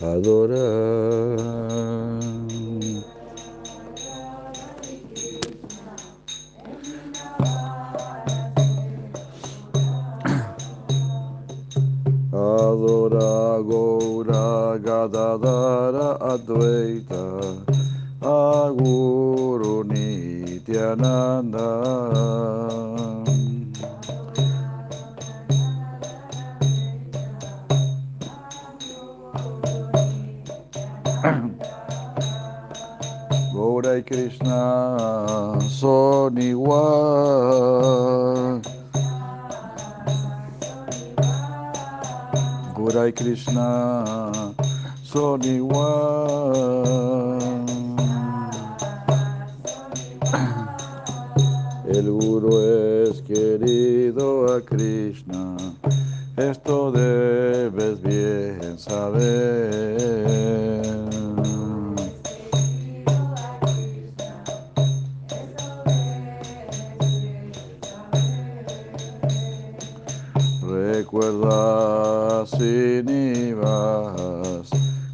adorar. Adora Gaura Gadadara Advaita Aguru Nityananda ninguna son igual. Gura y Krishna son igual. El guru es querido a Krishna, esto debes bien saber. Srinivas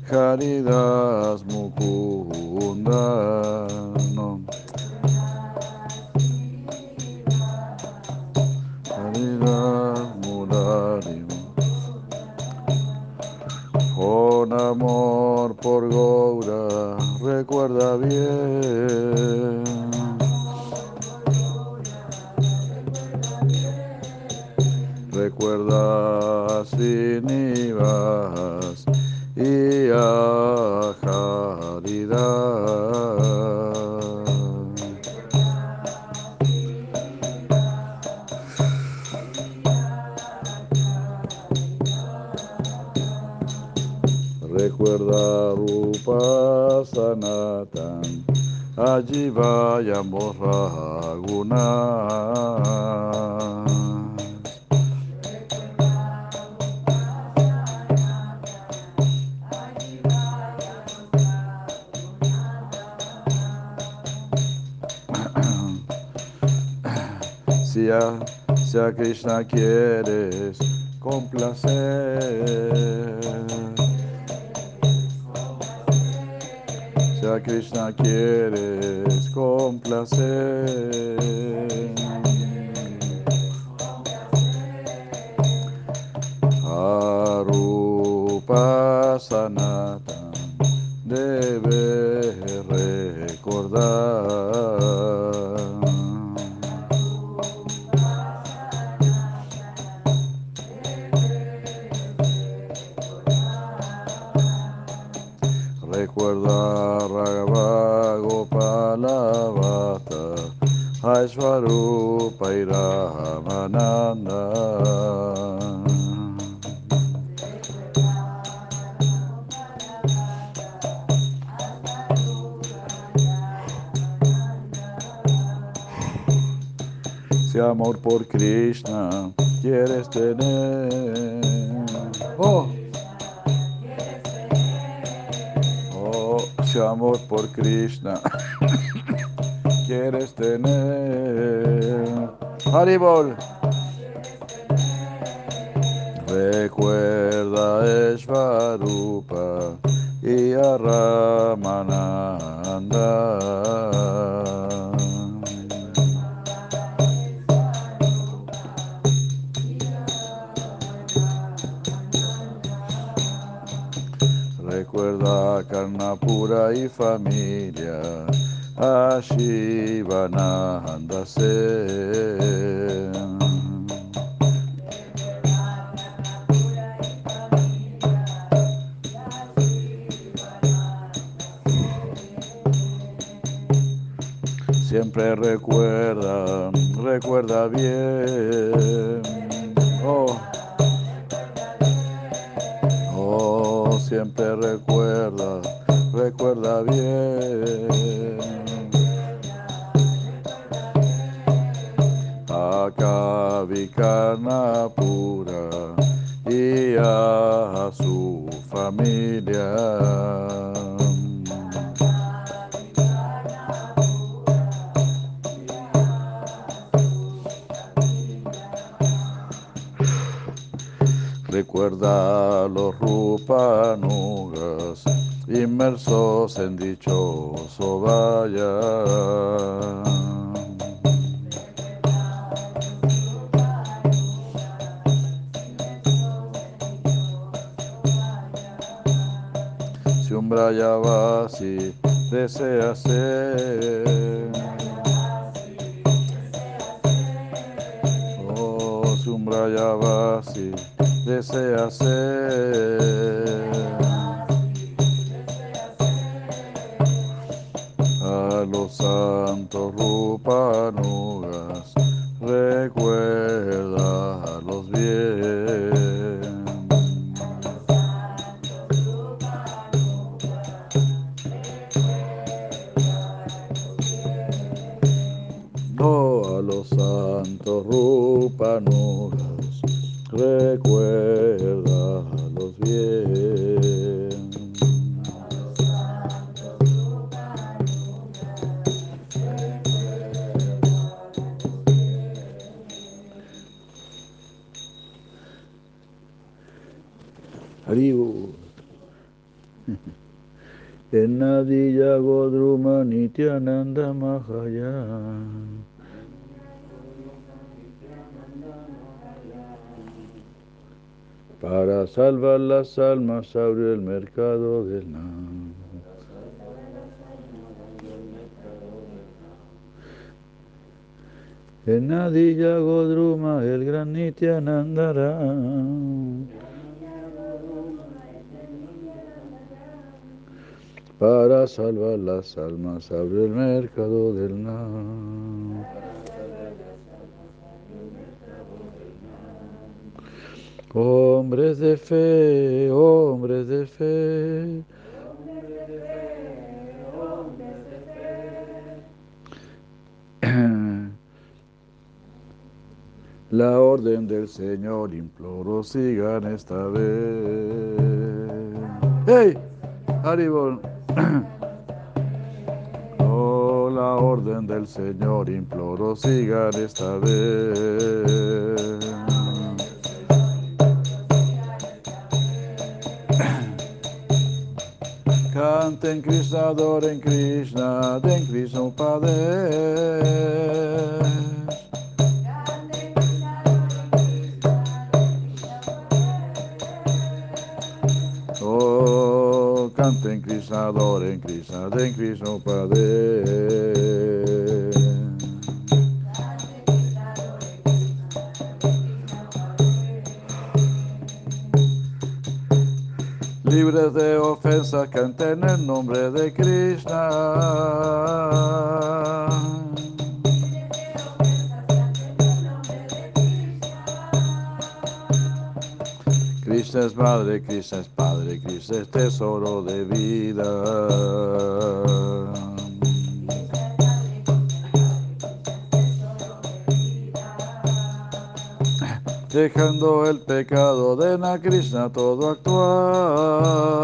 Haridas Mukunda pensar que é Hari Si un brayavasi desea ser, oh, si un brayavasi desea ser. A los santos rupanugas Para salvar las almas abrió el mercado del Nam. Enadiya Godruma el gran Nityanandara. Para salvar las almas abrió el mercado del Nam. Hombres de fe, hombres de fe. La orden del Señor imploro sigan esta vez. ¡Hey! Haribol. Oh, la orden del Señor imploro sigan esta vez. Canten Krishna, adoren Krishna, den Krishna Upadesh. Oh, canten Krishna, adoren Krishna, den Krishna Upadesh. Libres de ofensas, canten el nombre de Krishna. Krishna es madre, Krishna es padre, Krishna es tesoro de vida. Dejando el pecado de na Krishna todo actuar.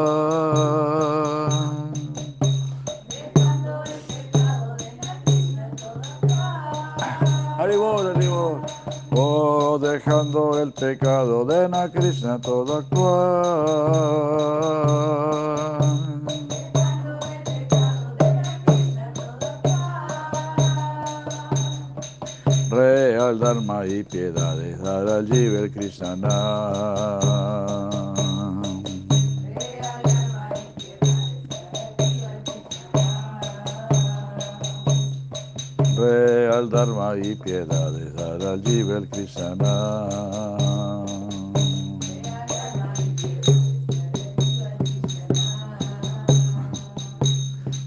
Oh, dejando el pecado de na Krishna todo actuar. Real Dharma y piedades dar al Jiva el Krishna. Real Dharma y piedades dar al Jiva el Krishna.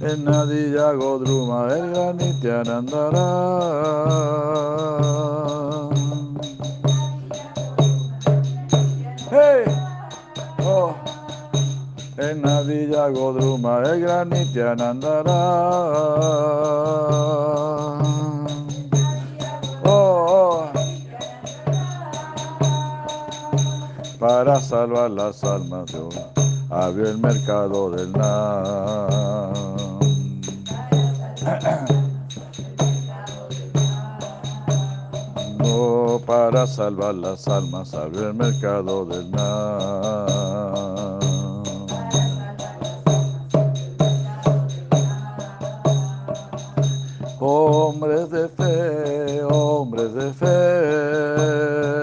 En Nadiya Godruma el gran Nityanandara. ¡Hey! Oh. En Nadiya Godruma el gran Nityanandara. Oh, oh. Para salvar las almas yo abrió el mercado del Nam. No para salvar las almas abrió el mercado del mar. Hombres de fe, hombres de fe.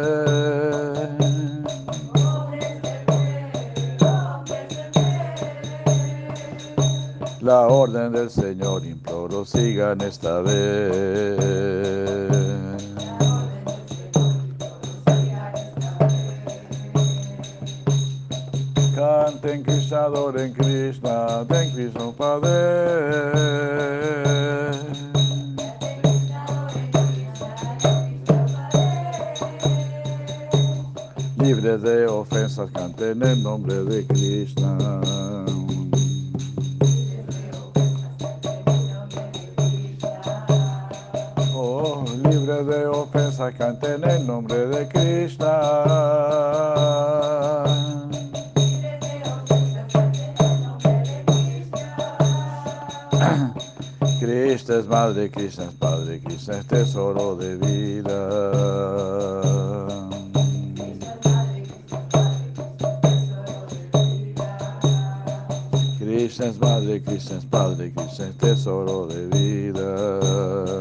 La orden del Señor imploro sigan esta vez. Canten Krishna, adoren Krishna, den Krishna Padre. libres de ofensas, canten el nombre de Krishna. Ofensas, canten el nombre de Krishna. Krishna es madre, Krishna es padre, Krishna es tesoro de vida. Krishna es Madre, Krishna es Padre, Krishna es tesoro de vida.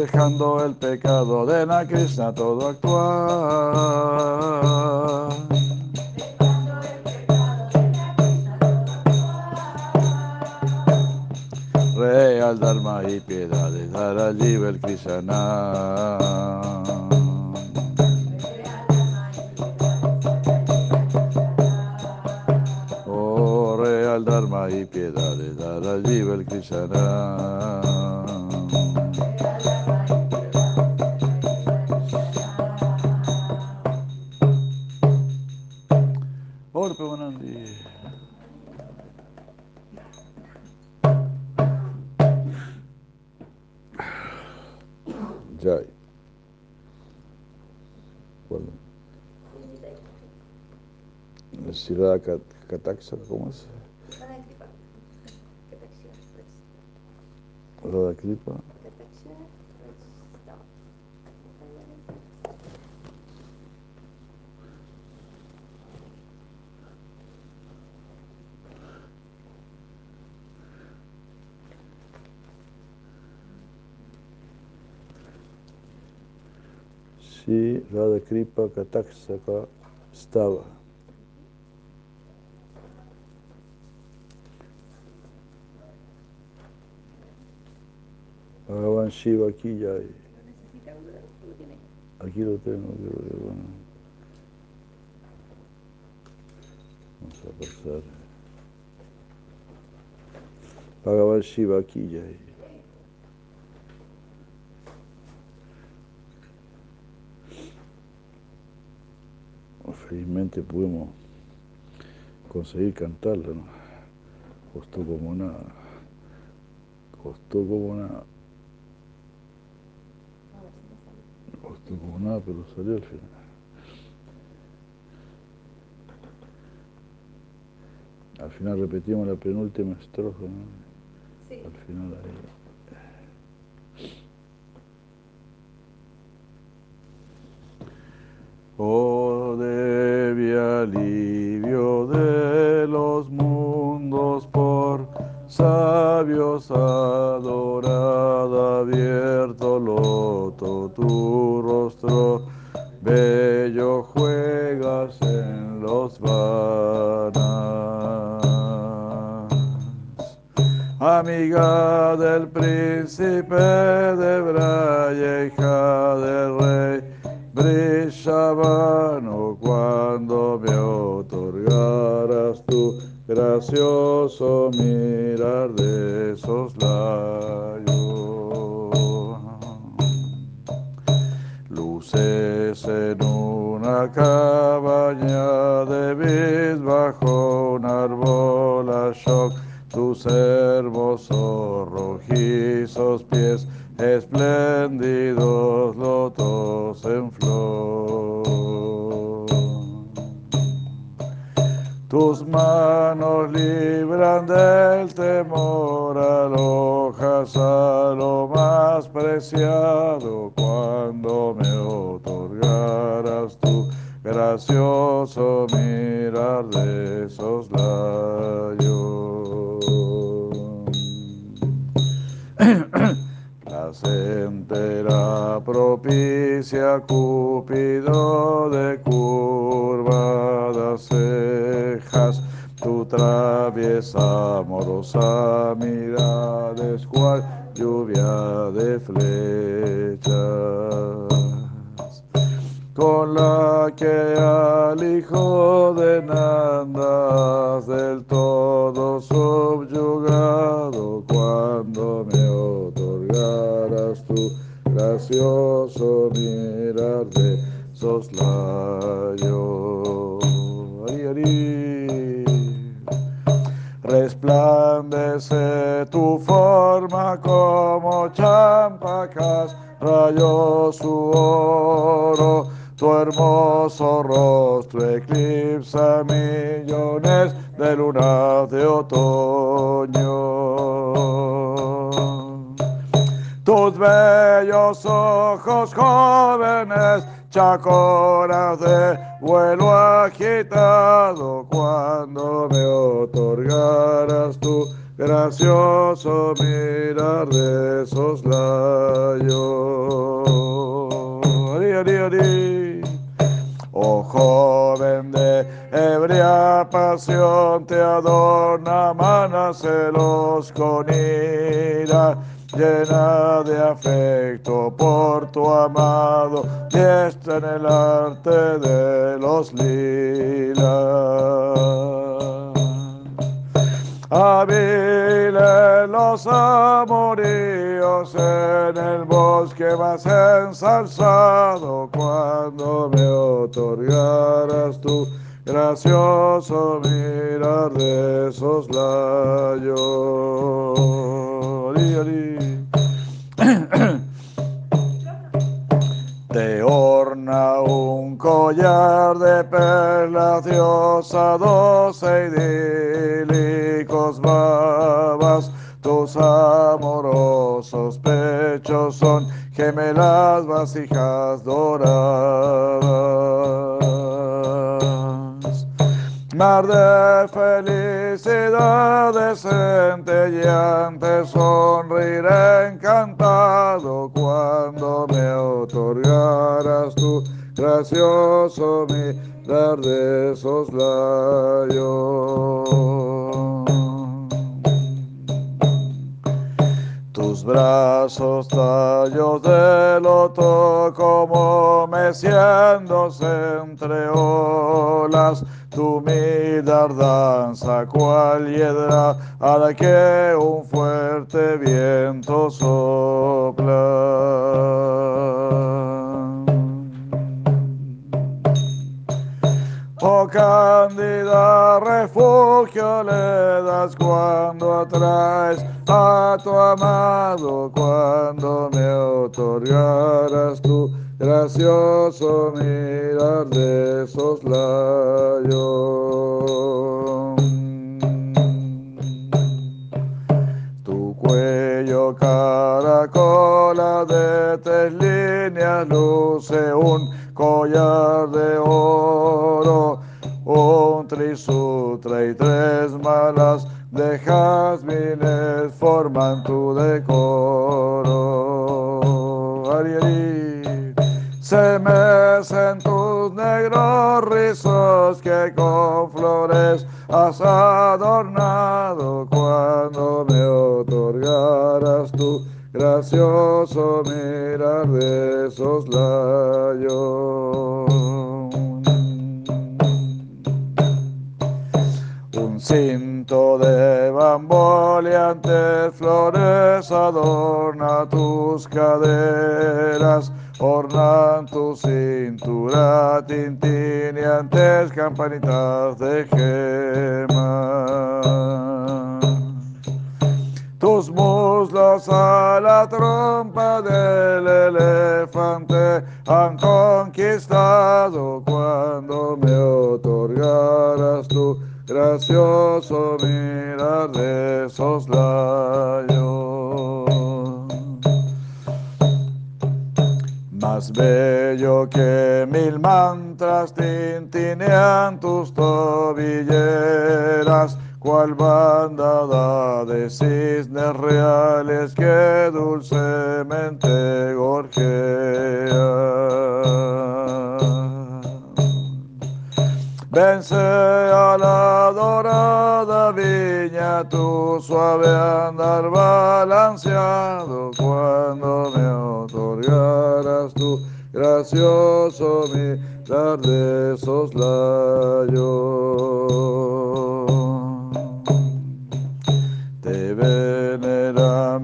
Dejando el pecado de la Krishna, todo actuar. Real Dharma y piedad de dar allí el Krishna. y piedad de dar allí el Krishna. Kataksa, ¿cómo es? Radha Kripa. Sí, Radha Kripa Kataksaka estaba. Bhagavan Shiva aquí ya hay. Aquí lo tengo, bueno. Vamos a pasar. Bhagavan Shiva aquí ya. Felizmente pudimos conseguir cantarla, ¿no? Costó como nada. Costó como nada. Como nada, pero salió al final. Al final repetimos la penúltima estrofa, ¿no? Sí. Al final ahí. Tu gracioso mirar de soslayo. Ari, ari. Resplandece tu forma como champacas, rayos su oro, tu hermoso rostro eclipsa millones de lunas de otoño. Tus bellos ojos jóvenes, chacoras de vuelo agitado, cuando me otorgaras tu gracioso mirar de soslayo. Oh joven de ebria pasión, te adorna manas celos con ira, llena de afecto por tu amado, diestra en el arte de los lilas. Hábiles los amoríos en el bosque más ensalzado cuando me otorgaras tu gracioso mirar de soslayo. Ari. Te orna un collar de perlas, diosa doce idílicos babas. Tus amorosos pechos son gemelas vasijas doradas. Mar de felicidad centelleante, sonreiré encantado cuando me otorgaras tu gracioso mirar de soslayo. Tus brazos tallos de loto como meciéndose entre olas, tu mirar danza cual hiedra a la que un fuerte viento sopla. Oh cándida, refugio le das cuando atraes a tu amado, cuando me otorgaras tu gracioso mirar de soslayo. Tu cuello caracola de tres líneas luce un collar de oro, un trisutra y tres malas de jazmines forman tu decoro. Ari. Se mecen tus negros rizos que con flores has adornado cuando me otorgaras tu gracioso mirar de soslayo. Un cinto de bamboleantes flores adorna tus caderas, ornan tu cintura tintineantes campanitas de gemas. Tus muslos a la trompa del elefante han conquistado cuando me otorgaras tu gracioso mirar de soslayo. Más bello que mil mantras tintinean tus tobilleras cual bandada de cisnes reales que dulcemente gorjean. Vence a la dorada viña tu suave andar balanceado cuando me otorgaras tu gracioso mirar de soslayo.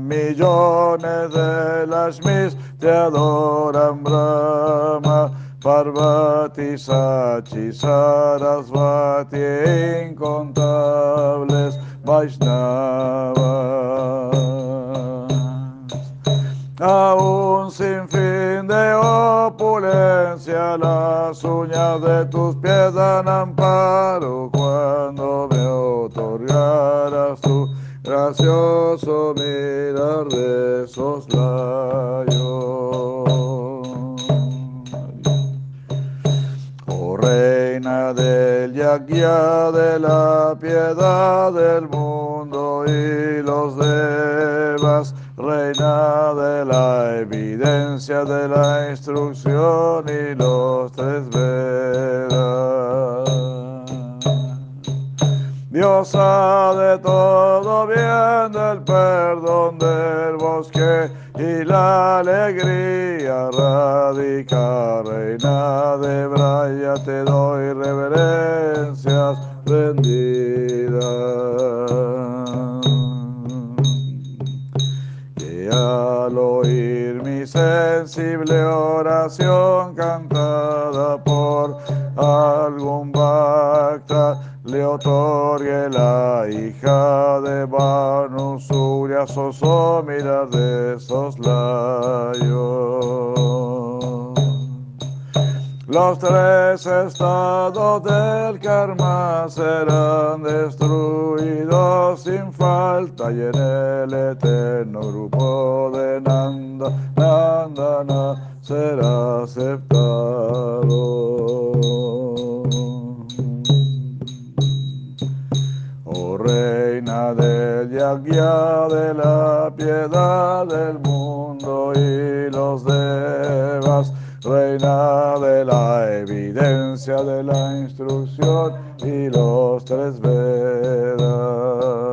Millones de las mis, te adoran Brahma Parvati, Sachi, Sarasvati, incontables Vaishnavas. Aún sin fin de opulencia, las uñas de tus pies dan amparo gracioso mirar de Oh reina del yagya de la piedad del mundo y los devas, reina de la evidencia de la instrucción y los tres Vedas. Diosa de todo bien, del perdón del bosque y la alegría radica, reina de Braya, te doy reverencias rendidas. Que al oír mi sensible oración cantada por algún bhakta, le otorgue la hija de Banu Surya Soso mirar de soslayo. Los tres estados del karma serán destruidos sin falta y en el eterno grupo de Nanda, Nandana será aceptado. Del yagya de la piedad del mundo y los devas, reina de la evidencia de la instrucción y los tres Vedas.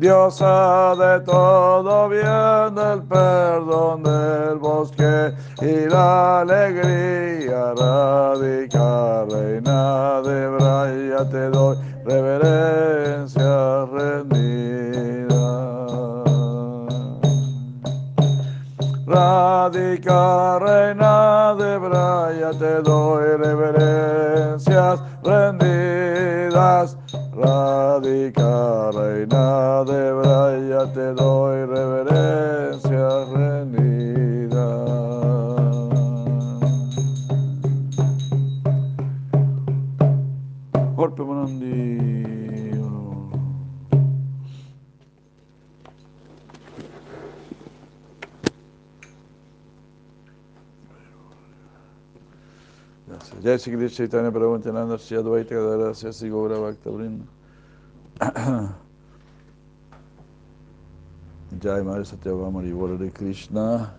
Diosa de todo bien, del perdón del bosque y la alegría radica, reina de Braya, te doy reverencia rendida. Radica, reina de Braya, te doy reverencias rendidas. Radica, reina de Braya, te doy reverencias Jai Sri Krishna Chaitanya Prabhu Nityananda Shri Advaita Gadara Sri. Jai de Krishna.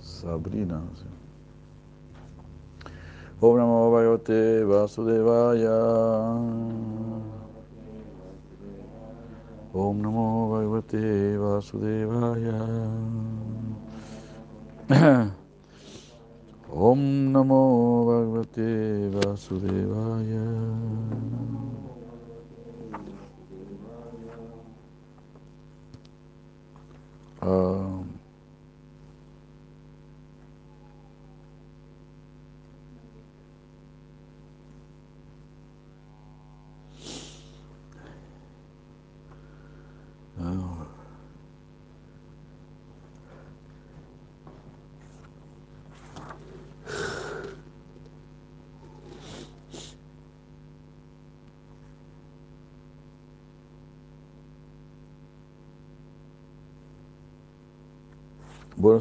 Sabrina. Om Namo Vasudevaya. Om Namo Vasudevaya. Om Namo Bhagavate Vasudevaya. Um,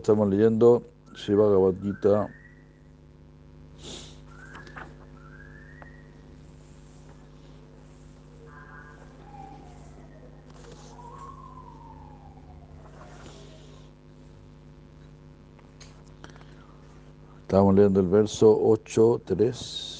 estamos leyendo Bhagavad Gita Estamos leyendo el verso 8, 3.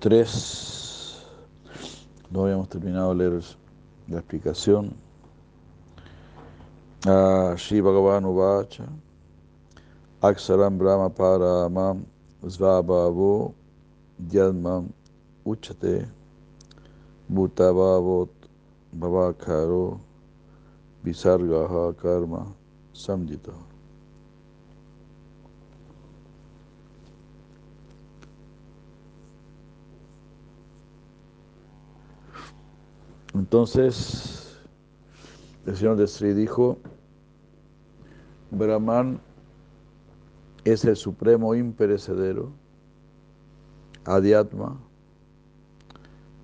8.3. No habíamos terminado de leer la explicación. Ah, Shri Bhagavan Uvacha. Aksaram Brahma Paramam Svabhavo Yadmam Uchate Bhutavavot Bhavakaro Visargaha Karma Samjita. Entonces, el señor de Sri dijo, Brahman es el supremo imperecedero, Adhyatma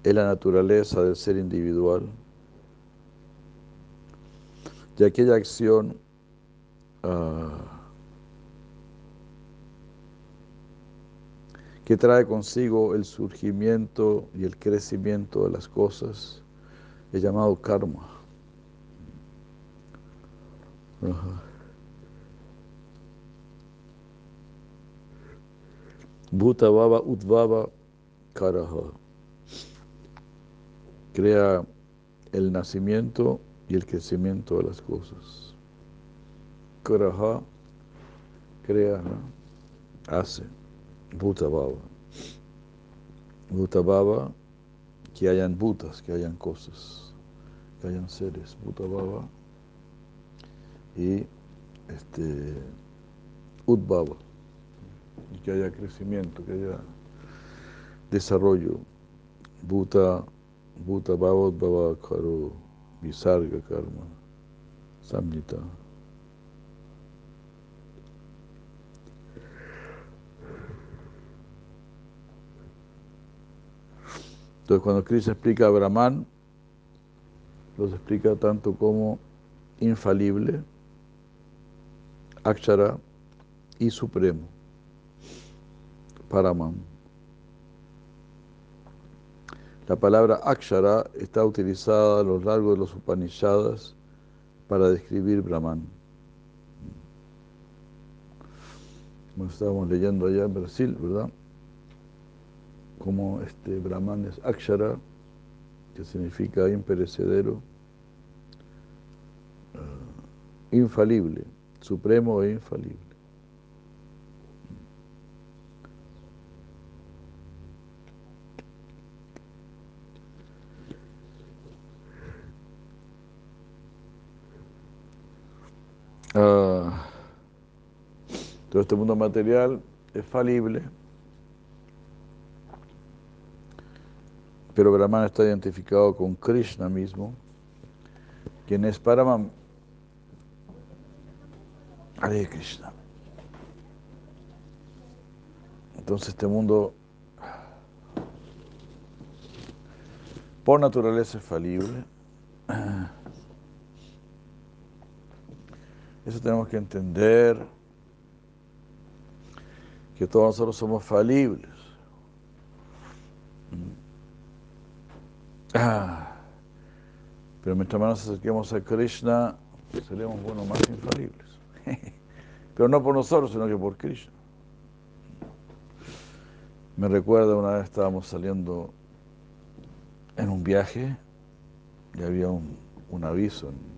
es la naturaleza del ser individual, y aquella acción uh, que trae consigo el surgimiento y el crecimiento de las cosas, es llamado karma. Bhuta Baba Udvava Karaha. Crea el nacimiento y el crecimiento de las cosas. Karaha crea, hace. Bhuta Baba. Bhuta que hayan bhutas, que hayan cosas, que hayan seres. Bhuta Baba y este, Udbaba y que haya crecimiento, que haya desarrollo. Bhuta, Bhuta Bhavat Bhava Karo, Visarga Karma, Samnita. Entonces cuando Krishna explica a Brahman, los explica tanto como infalible, Akshara y supremo. Paraman. La palabra Akshara está utilizada a lo largo de los Upanishadas para describir Brahman. Como estábamos leyendo allá en Brasil, ¿verdad? Como este Brahman es Akshara, que significa imperecedero, uh, infalible, supremo e infalible. Uh, todo este mundo material es falible, pero Brahman está identificado con Krishna mismo, quien es Paraman. Hare Krishna. Entonces este mundo por naturaleza es falible. Eso tenemos que entender, que todos nosotros somos falibles. Ah, pero mientras más nos acerquemos a Krishna, seremos, bueno, más infalibles. pero no por nosotros, sino que por Krishna. Me recuerda una vez estábamos saliendo en un viaje y había un, un aviso en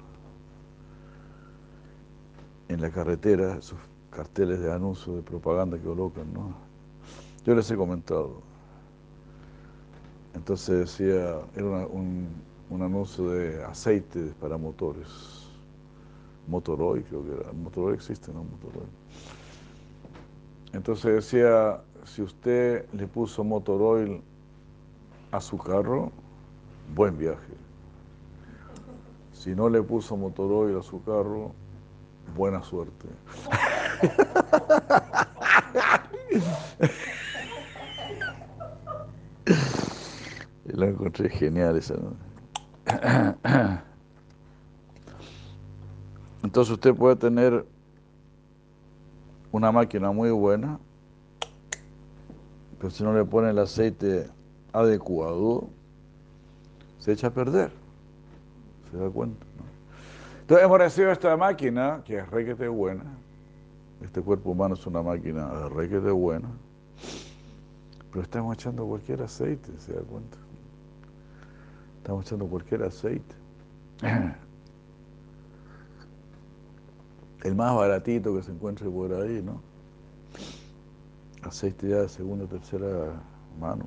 en la carretera, esos carteles de anuncio, de propaganda que colocan, ¿no? Yo les he comentado. Entonces decía, era un, un, anuncio de aceite para motores. Motoroy, creo que era. Motoroy existe, ¿no? Motoroy. Entonces decía, si usted le puso Motoroy a su carro, buen viaje. Si no le puso Motoroy a su carro, buena suerte. lo encontré genial esa. Entonces usted puede tener una máquina muy buena, pero si no le pone el aceite adecuado, se echa a perder. ¿Se da cuenta? Entonces hemos recibido esta máquina, que es requete buena. Este cuerpo humano es una máquina requete buena. Pero estamos echando cualquier aceite, ¿se da cuenta? Estamos echando cualquier aceite. El más baratito que se encuentre por ahí, ¿no? Aceite ya de segunda o tercera mano.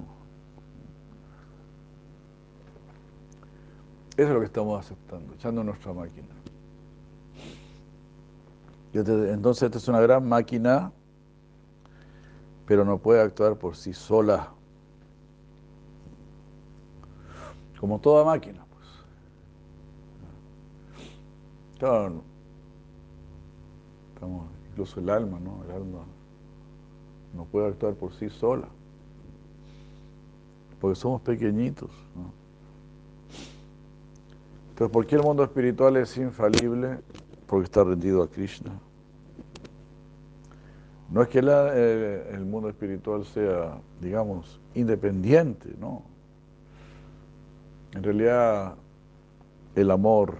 Eso es lo que estamos aceptando, echando nuestra máquina. Entonces esta es una gran máquina, pero no puede actuar por sí sola. Como toda máquina, pues. Claro, incluso el alma, ¿no? El alma no puede actuar por sí sola. Porque somos pequeñitos, ¿no? Entonces, ¿por qué el mundo espiritual es infalible? Porque está rendido a Krishna. No es que eh, el mundo espiritual sea, digamos, independiente, no. En realidad, el amor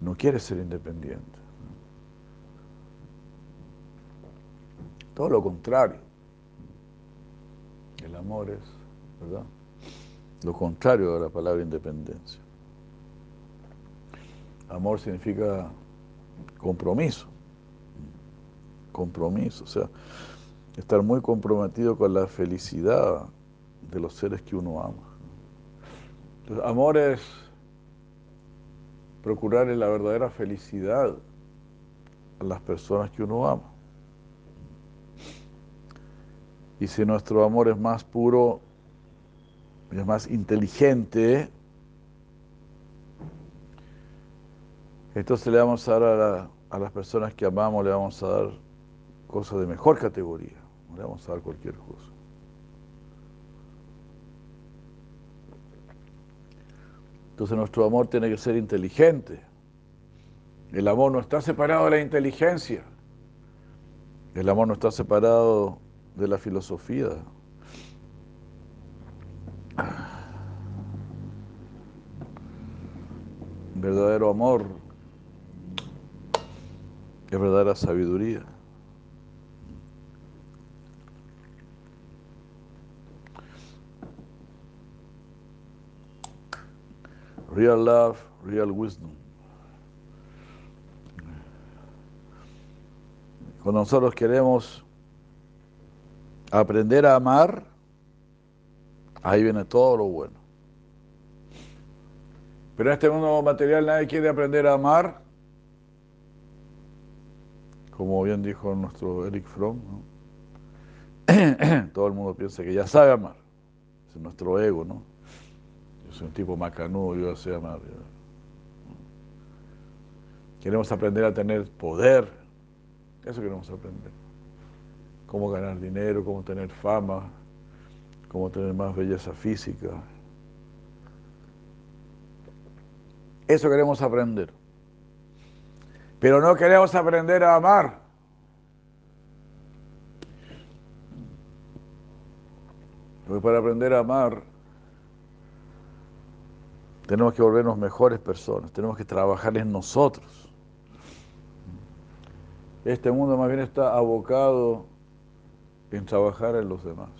no quiere ser independiente. Todo lo contrario. El amor es, ¿verdad? Lo contrario de la palabra independencia. Amor significa compromiso. Compromiso, o sea, estar muy comprometido con la felicidad de los seres que uno ama. Entonces, amor es procurar la verdadera felicidad a las personas que uno ama. Y si nuestro amor es más puro, es más inteligente, entonces le vamos a dar a, las personas que amamos, le vamos a dar cosas de mejor categoría, no le vamos a dar cualquier cosa. Entonces nuestro amor tiene que ser inteligente. El amor no está separado de la inteligencia. El amor no está separado de la filosofía. Verdadero amor es verdadera sabiduría. Real love, real wisdom. Cuando nosotros queremos aprender a amar, ahí viene todo lo bueno. Pero en este mundo material nadie quiere aprender a amar, como bien dijo nuestro Eric Fromm, todo el mundo piensa que ya sabe amar, es nuestro ego, ¿no? Soy un tipo macanudo, yo ya sé amar. Queremos aprender a tener poder, eso queremos aprender cómo ganar dinero, cómo tener fama, cómo tener más belleza física. Eso queremos aprender. Pero no queremos aprender a amar. Porque para aprender a amar tenemos que volvernos mejores personas, tenemos que trabajar en nosotros. Este mundo más bien está abocado en trabajar en los demás.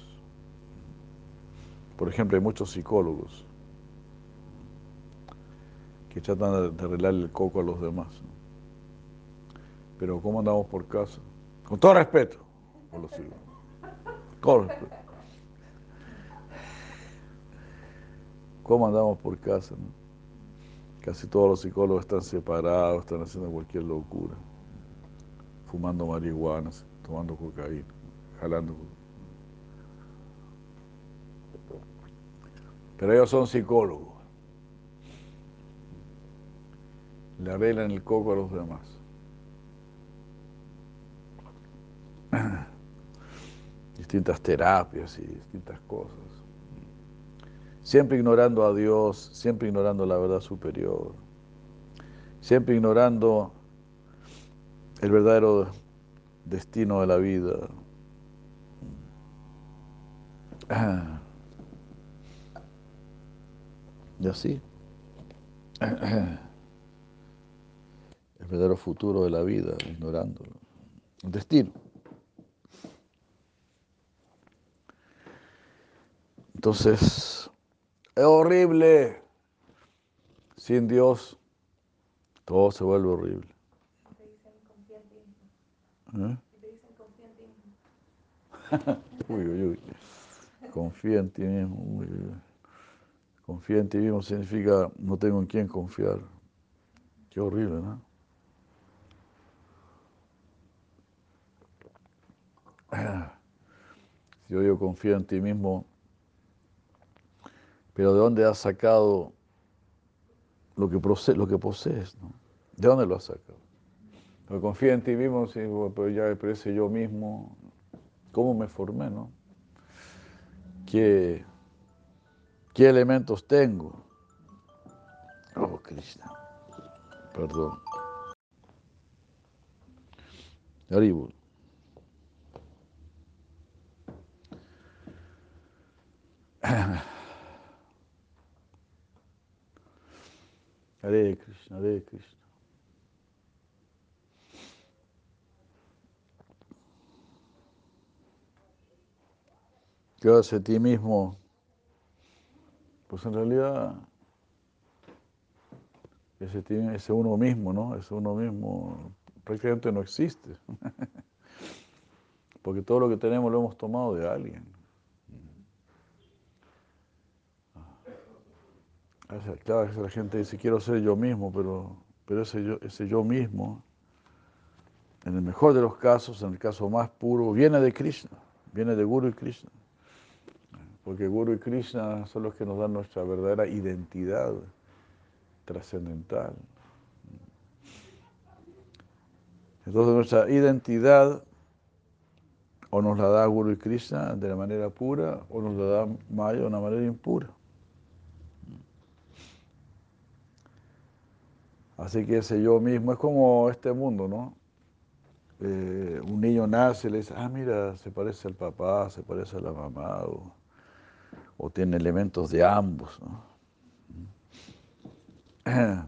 Por ejemplo, hay muchos psicólogos que tratan de arreglar el coco a los demás. Pero ¿cómo andamos por casa? Con todo respeto por los psicólogos. Con respeto. ¿Cómo andamos por casa? Casi todos los psicólogos están separados, están haciendo cualquier locura, fumando marihuana, tomando cocaína jalando. Pero ellos son psicólogos. Le arreglan el coco a los demás. Distintas terapias y distintas cosas. Siempre ignorando a Dios, siempre ignorando la verdad superior. siempre ignorando el verdadero destino de la vida. Y así, el verdadero futuro de la vida, ignorándolo, el destino. Entonces, es horrible. Sin Dios, todo se vuelve horrible. ¿Eh? uy, uy, uy. Confía en ti mismo. Confía en ti mismo significa no tengo en quién confiar. Qué horrible, ¿no? Si yo, yo confío en ti mismo, pero ¿de dónde has sacado lo que, lo que posees? ¿no? ¿De dónde lo has sacado? Pero confía en ti mismo, sí, pero ya pero yo mismo, ¿cómo me formé? No? ¿Qué, ¿Qué elementos tengo? Oh, Krishna. Perdón. Hare Krishna, Hare. ¿Qué hace ti mismo? Pues en realidad ese uno mismo, ¿no? Ese uno mismo prácticamente no existe. Porque todo lo que tenemos lo hemos tomado de alguien. Claro, la gente dice, quiero ser yo mismo, pero, pero ese, yo, ese yo mismo, en el mejor de los casos, en el caso más puro, viene de Krishna, viene de Guru y Krishna. Porque Guru y Krishna son los que nos dan nuestra verdadera identidad trascendental. Entonces nuestra identidad o nos la da Guru y Krishna de la manera pura o nos la da Maya de una manera impura. Así que ese yo mismo es como este mundo, ¿no? Eh, un niño nace y le dice, ah, mira, se parece al papá, se parece a la mamá, o, tiene elementos de ambos, ¿no?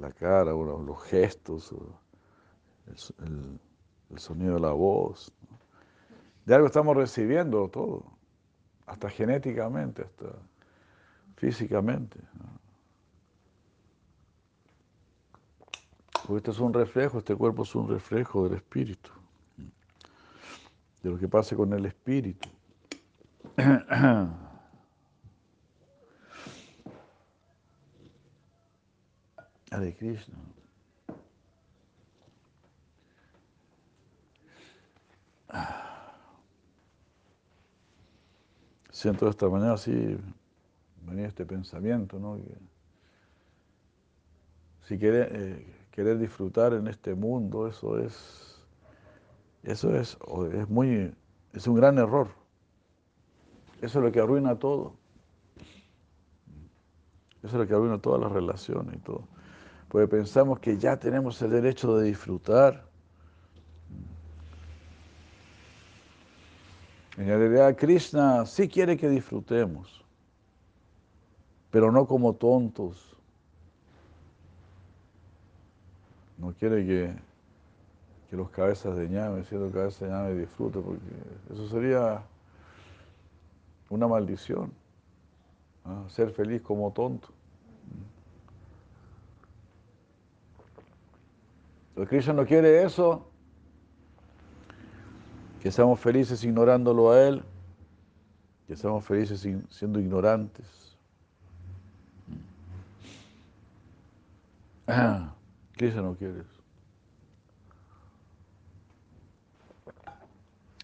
La cara, o los gestos, el, sonido de la voz. De algo estamos recibiendo todo, hasta genéticamente, hasta físicamente. Porque este es un reflejo, este cuerpo es un reflejo del espíritu, de lo que pasa con el espíritu. Hare Krishna. Siento esta manera así, venía este pensamiento, ¿no? si quiere, eh, querer disfrutar en este mundo, eso es, eso es, es muy, es un gran error. Eso es lo que arruina todo. Eso es lo que arruina todas las relaciones y todo. Porque pensamos que ya tenemos el derecho de disfrutar. En realidad, Krishna sí quiere que disfrutemos, pero no como tontos, no quiere que, que los cabezas de ñame, siendo cabezas de ñame, disfruten, porque eso sería una maldición. Ser feliz como tonto. El Krishna no quiere eso, que seamos felices ignorándolo a Él, que seamos felices siendo ignorantes. Krishna no quiere eso.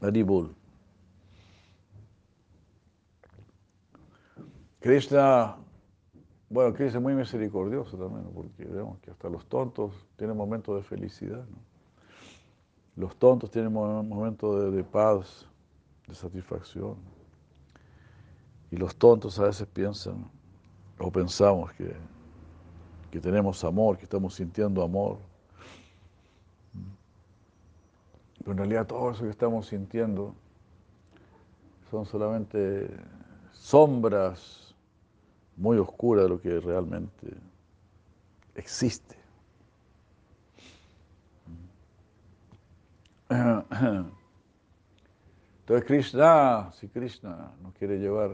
Haribol. Krishna, bueno, Krishna es muy misericordioso también, porque vemos que hasta los tontos tienen momentos de felicidad. Los tontos tienen momentos de, de paz, de satisfacción. Y los tontos a veces piensan o pensamos que que tenemos amor, que estamos sintiendo amor. Pero en realidad todo eso que estamos sintiendo son solamente sombras muy oscuras de lo que realmente existe. Entonces Krishna, si Krishna nos quiere llevar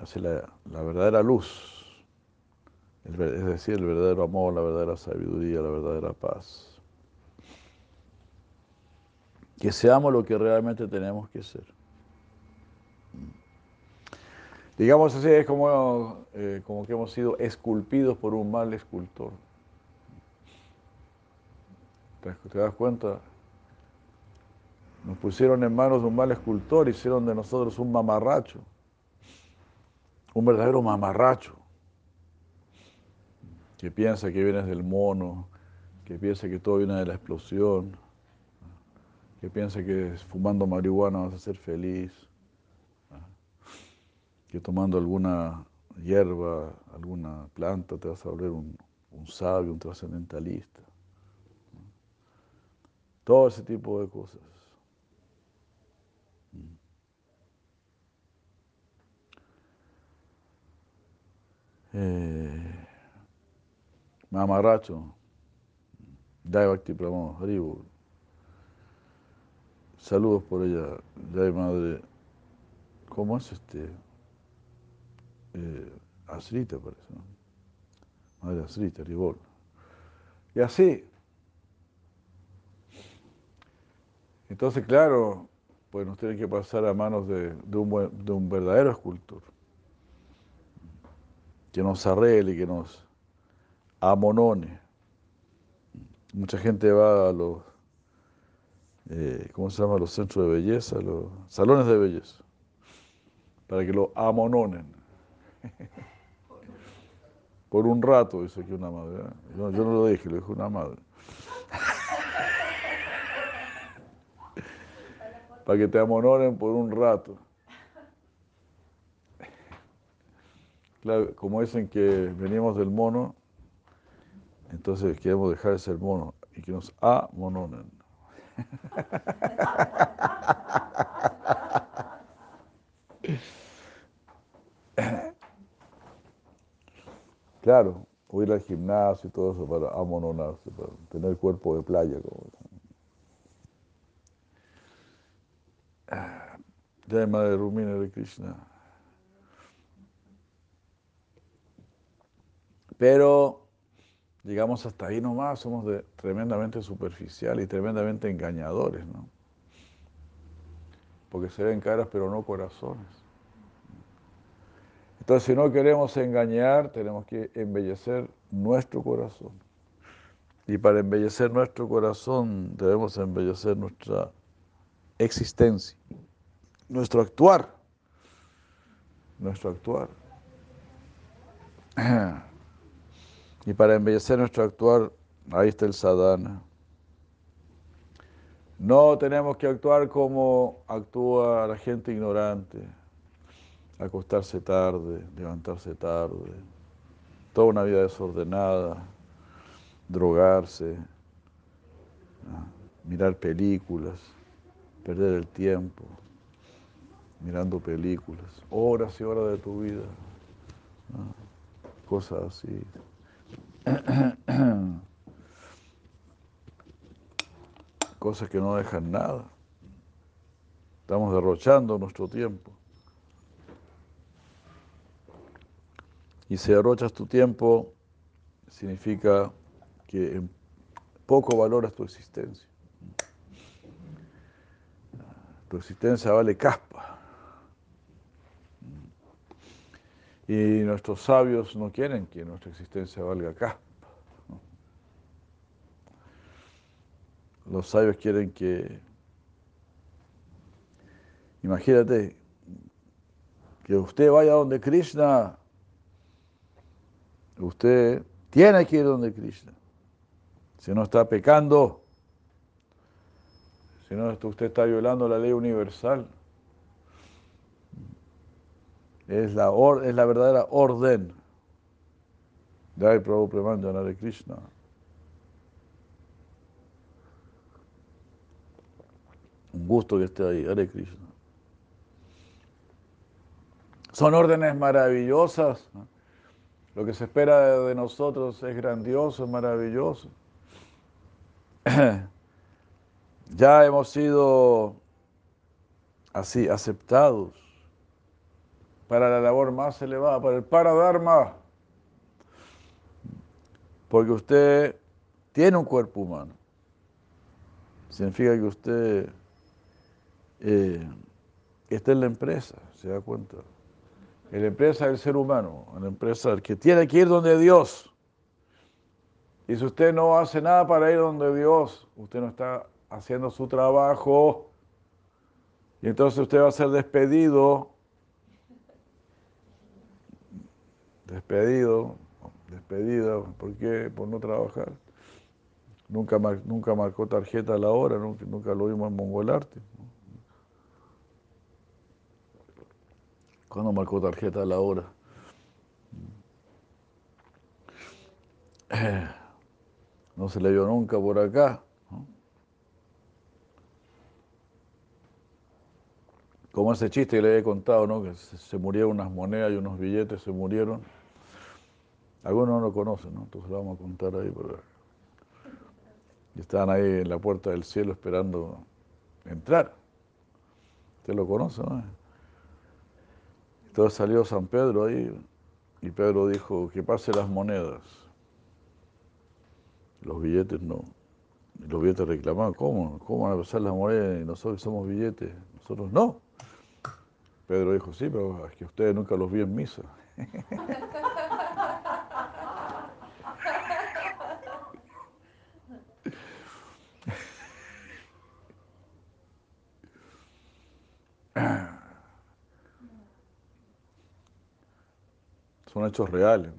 hacia la, la verdadera luz, es decir, el verdadero amor, la verdadera sabiduría, la verdadera paz. Que seamos lo que realmente tenemos que ser. Digamos así, es como, eh, como que hemos sido esculpidos por un mal escultor. ¿Te das cuenta? Nos pusieron en manos de un mal escultor, hicieron de nosotros un mamarracho, un verdadero mamarracho, que piensa que vienes del mono, que piensa que todo viene de la explosión, que piensa que fumando marihuana vas a ser feliz, que tomando alguna hierba, alguna planta te vas a volver un, un sabio, un trascendentalista. Todo ese tipo de cosas. Eh, Mamaracho, Jai Bhakti Pramo, Haribu. Saludos por ella, Jai Madre. ¿Cómo es este? Eh, Asrita parece, ¿no? Madre Asrita, Haribol. Y así. Entonces, claro, pues nos tiene que pasar a manos de, de, un, de un verdadero escultor que nos arregle, que nos amonone. Mucha gente va a los, eh, ¿cómo se llama? Los centros de belleza, los salones de belleza, para que lo amononen. Por un rato, dice aquí una madre. ¿eh? Yo, no lo dije, lo dijo una madre. para que te amononen por un rato. Claro, como dicen que venimos del mono, entonces queremos dejar de ser mono y que nos amononen. Claro, ir al gimnasio y todo eso para amononarse, para tener cuerpo de playa. Como... Jai Madre Rumina de Krishna. Pero llegamos hasta ahí nomás, somos tremendamente superficiales y tremendamente engañadores, ¿no? Porque se ven caras pero no corazones. Entonces, si no queremos engañar, tenemos que embellecer nuestro corazón. Y para embellecer nuestro corazón debemos embellecer nuestra existencia, nuestro actuar, nuestro actuar. Y para embellecer nuestro actuar, ahí está el sadhana. No tenemos que actuar como actúa la gente ignorante, acostarse tarde, levantarse tarde, toda una vida desordenada, drogarse, mirar películas, perder el tiempo, mirando películas, horas y horas de tu vida, cosas así. Cosas que no dejan nada. Estamos derrochando nuestro tiempo. Y si derrochas tu tiempo, significa que poco valoras tu existencia. Tu existencia vale caspa. Y nuestros sabios no quieren que nuestra existencia valga acá. Los sabios quieren que, imagínate, que usted vaya donde Krishna, usted tiene que ir donde Krishna. Si no está pecando, si no usted está violando la ley universal. Es la, es la verdadera orden. Jai Prabhu Premanjana Hare Krishna. Un gusto que esté ahí, Hare Krishna. Son órdenes maravillosas. Lo que se espera de nosotros es grandioso, maravilloso. Ya hemos sido así aceptados para la labor más elevada, para el Paradharma. Porque usted tiene un cuerpo humano. Significa que usted eh, está en la empresa, ¿se da cuenta? En la empresa del ser humano, en la empresa del que tiene que ir donde Dios. Y si usted no hace nada para ir donde Dios, usted no está haciendo su trabajo. Y entonces usted va a ser despedido. Despedido, despedida. ¿Por qué? Por no trabajar. Nunca, nunca marcó tarjeta a la hora, nunca, lo vimos en Mongolarte. ¿Cuándo marcó tarjeta a la hora? No se le vio nunca por acá. Como ese chiste que le he contado, ¿no? Que se, murieron unas monedas y unos billetes, se murieron. Algunos no lo conocen, ¿no? Entonces lo vamos a contar ahí. Y estaban ahí en la puerta del cielo esperando entrar. Usted lo conoce, ¿no? Entonces salió San Pedro ahí y Pedro dijo, que pase las monedas. Los billetes no. Los billetes reclamaban, ¿cómo? ¿Cómo van a pasar las monedas y nosotros somos billetes? Nosotros no. Pedro dijo, sí, pero es que ustedes nunca los vi en misa. hechos reales.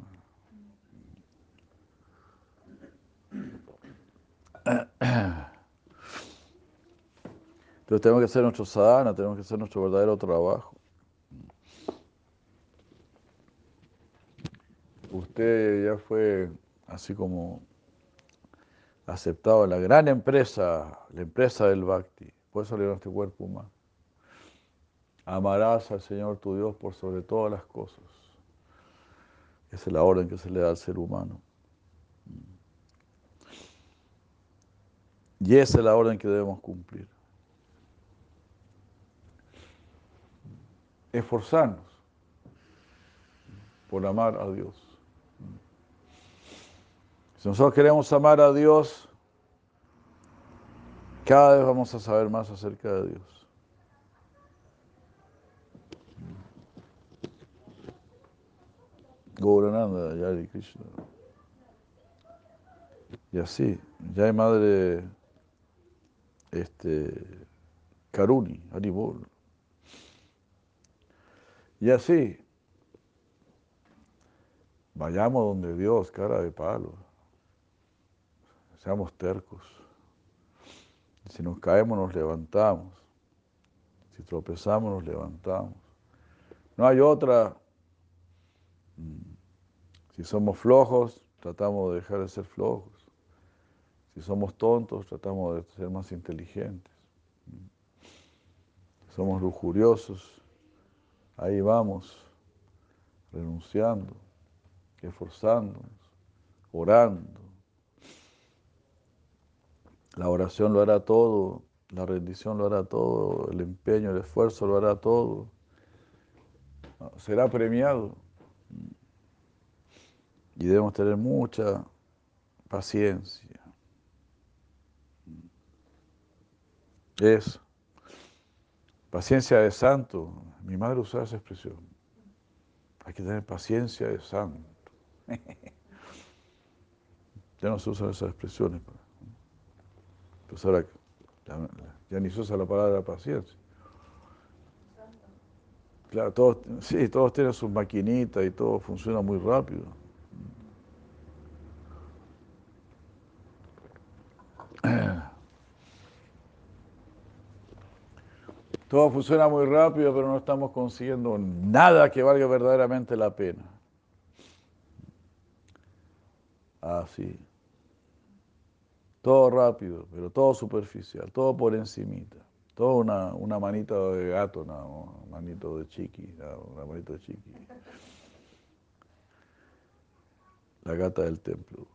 Entonces tenemos que hacer nuestro sadhana, tenemos que hacer nuestro verdadero trabajo. Usted ya fue así como aceptado en la gran empresa, la empresa del Bhakti. Por eso le este cuerpo humano. Amarás al Señor tu Dios por sobre todas las cosas. Esa es la orden que se le da al ser humano. Y esa es la orden que debemos cumplir. esforzarnos por amar a Dios. Si nosotros queremos amar a Dios, cada vez vamos a saber más acerca de Dios. Gobernando Yari Krishna. Y así, ya hay madre este, Karuni, Haribol. Y así, vayamos donde Dios, cara de palo. Seamos tercos. Si nos caemos, nos levantamos. Si tropezamos, nos levantamos. No hay otra. Si somos flojos, tratamos de dejar de ser flojos. Si somos tontos, tratamos de ser más inteligentes. Si somos lujuriosos, Ahí vamos, renunciando, esforzándonos, orando. La oración lo hará todo, la rendición lo hará todo, el empeño, el esfuerzo lo hará todo. Será premiado. Y debemos tener mucha paciencia. Eso. Paciencia de santo. Mi madre usaba esa expresión. Hay que tener paciencia de santo. ya no se usan esas expresiones. Pues ahora ya ni se usa la palabra paciencia. Claro, todos, sí, todos tienen sus maquinitas y todo funciona muy rápido. Todo funciona muy rápido, pero no estamos consiguiendo nada que valga verdaderamente la pena. Así. Todo rápido, pero todo superficial, todo por encimita. Todo una, una manita de gato, una manito de chiqui, una manito de chiqui. La gata del templo.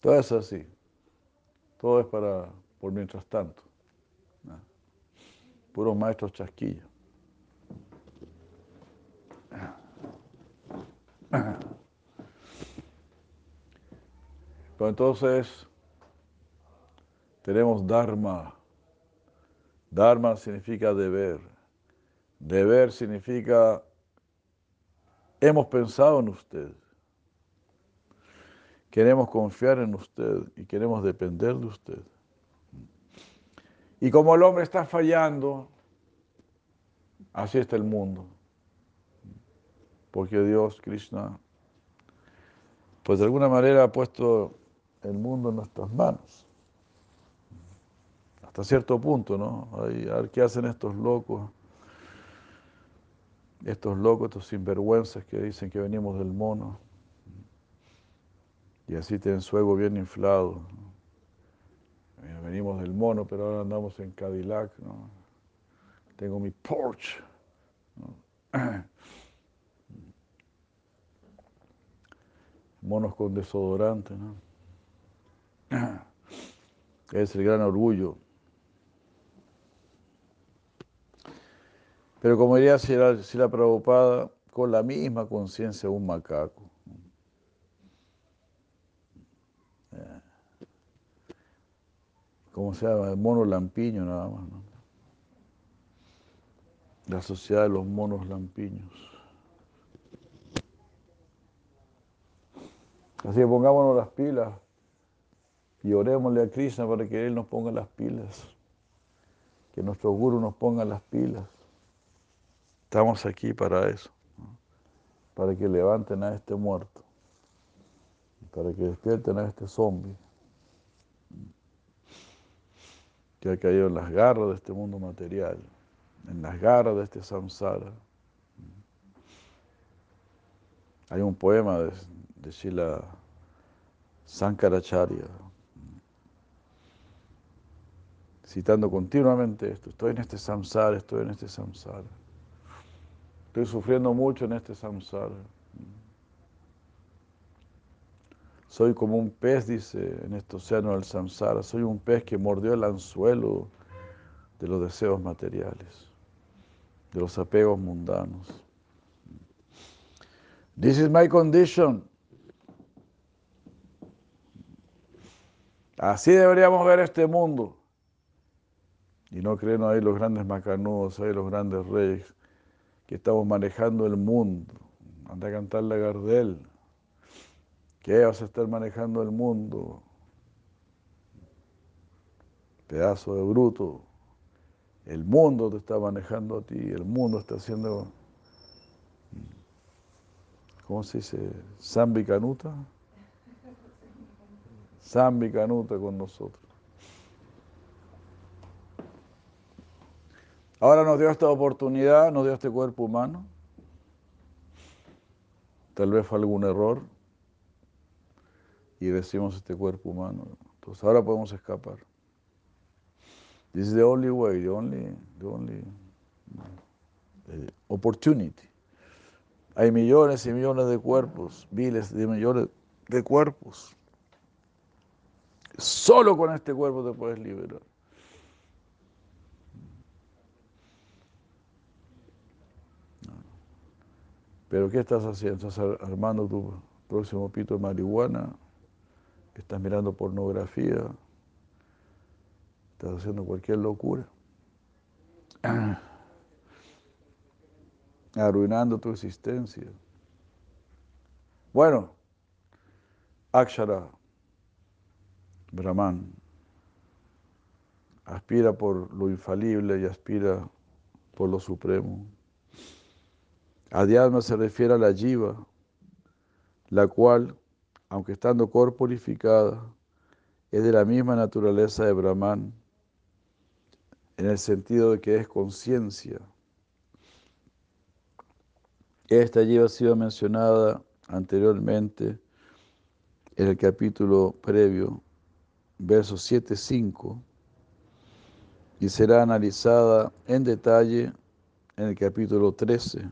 Todo es así. Todo es para, por mientras tanto. Puros maestros chasquillos. Pero entonces tenemos Dharma. Dharma significa deber. Deber significa hemos pensado en usted. Queremos confiar en usted y queremos depender de usted. Y como el hombre está fallando, así está el mundo. Porque Dios, Krishna, pues de alguna manera ha puesto el mundo en nuestras manos. Hasta cierto punto, ¿no? a ver qué hacen estos locos, estos locos, estos sinvergüenzas que dicen que venimos del mono. Y así tienen su ego bien inflado. Venimos del mono, pero ahora andamos en Cadillac. ¿no? Tengo mi Porsche. Monos con desodorante. ¿no? Es el gran orgullo. Pero como diría si la, preocupada, con la misma conciencia de un macaco. Eh, ¿Cómo se llama? El mono lampiño nada más. ¿no? La sociedad de los monos lampiños. Así que pongámonos las pilas y orémosle a Krishna para que Él nos ponga las pilas, que nuestro guru nos ponga las pilas. Estamos aquí para eso, para que levanten a este muerto, para que despierten a este zombie que ha caído en las garras de este mundo material, en las garras de este samsara. Hay un poema de, de Shila Sankaracharya, citando continuamente esto, estoy en este samsara, estoy en este samsara. Estoy sufriendo mucho en este samsara. Soy como un pez, dice, en este océano del samsara. Soy un pez que mordió el anzuelo de los deseos materiales, de los apegos mundanos. This is my condition. Así deberíamos ver este mundo. Y no creen ahí los grandes macanudos, ahí los grandes reyes, que estamos manejando el mundo. Anda a cantar la Gardel. ¿Qué vas a estar manejando el mundo? Pedazo de bruto. El mundo te está manejando a ti, el mundo está haciendo, ¿cómo se dice? Zambi Canuta. Zambi Canuta con nosotros. Ahora nos dio esta oportunidad, nos dio este cuerpo humano. Tal vez fue algún error y decimos este cuerpo humano. Entonces ahora podemos escapar. This is the only way, the only, the only uh, opportunity. Hay millones y millones de cuerpos, miles de millones de cuerpos. Solo con este cuerpo te puedes liberar. Pero ¿qué estás haciendo? ¿Estás armando tu próximo pito de marihuana? ¿Estás mirando pornografía? ¿Estás haciendo cualquier locura? Arruinando tu existencia. Bueno, Akshara, Brahman, aspira por lo infalible y aspira por lo supremo. Adhyatma se refiere a la jiva, la cual, aunque estando corporificada, es de la misma naturaleza de Brahman, en el sentido de que es conciencia. Esta lleva ha sido mencionada anteriormente en el capítulo previo, versos 7-5, y será analizada en detalle en el capítulo 13.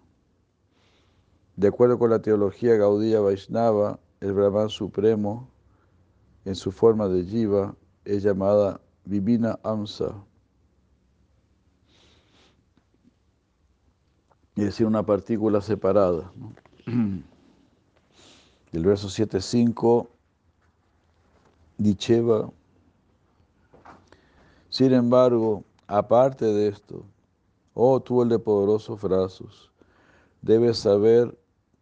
De acuerdo con la teología Gaudía Vaishnava, el Brahman Supremo, en su forma de Jiva, es llamada Vivina Amsa, es decir, una partícula separada. El verso 7.5, Dicheva. Sin embargo, aparte de esto, oh tú el de poderosos brazos, debes saber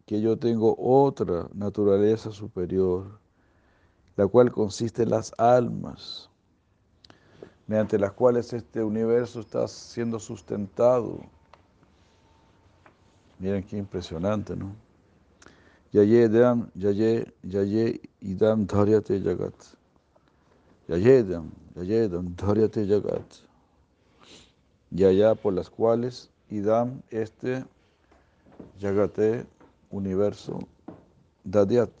que yo tengo otra naturaleza superior, la cual consiste en las almas, mediante las cuales este universo está siendo sustentado. Miren qué impresionante, ¿no? Yayedam, yaye, yaye, idam, dharyate jagat. Yayedam, yayedam, dharyate jagat. Yaya por las cuales, idam, este, yagate, universo, dadyat.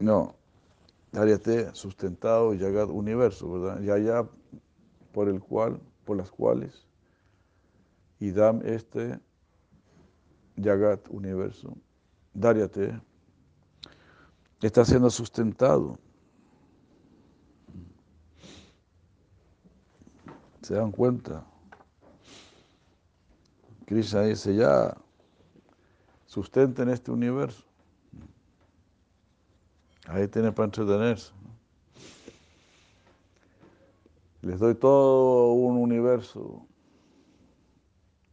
No, daryate, sustentado, y yagat, universo, ¿verdad? Yaya por el cual, por las cuales, idam, este, Yagat, universo, Daryate, está siendo sustentado. ¿Se dan cuenta? Krishna dice ya, sustenten este universo. Ahí tiene para entretenerse. Les doy todo un universo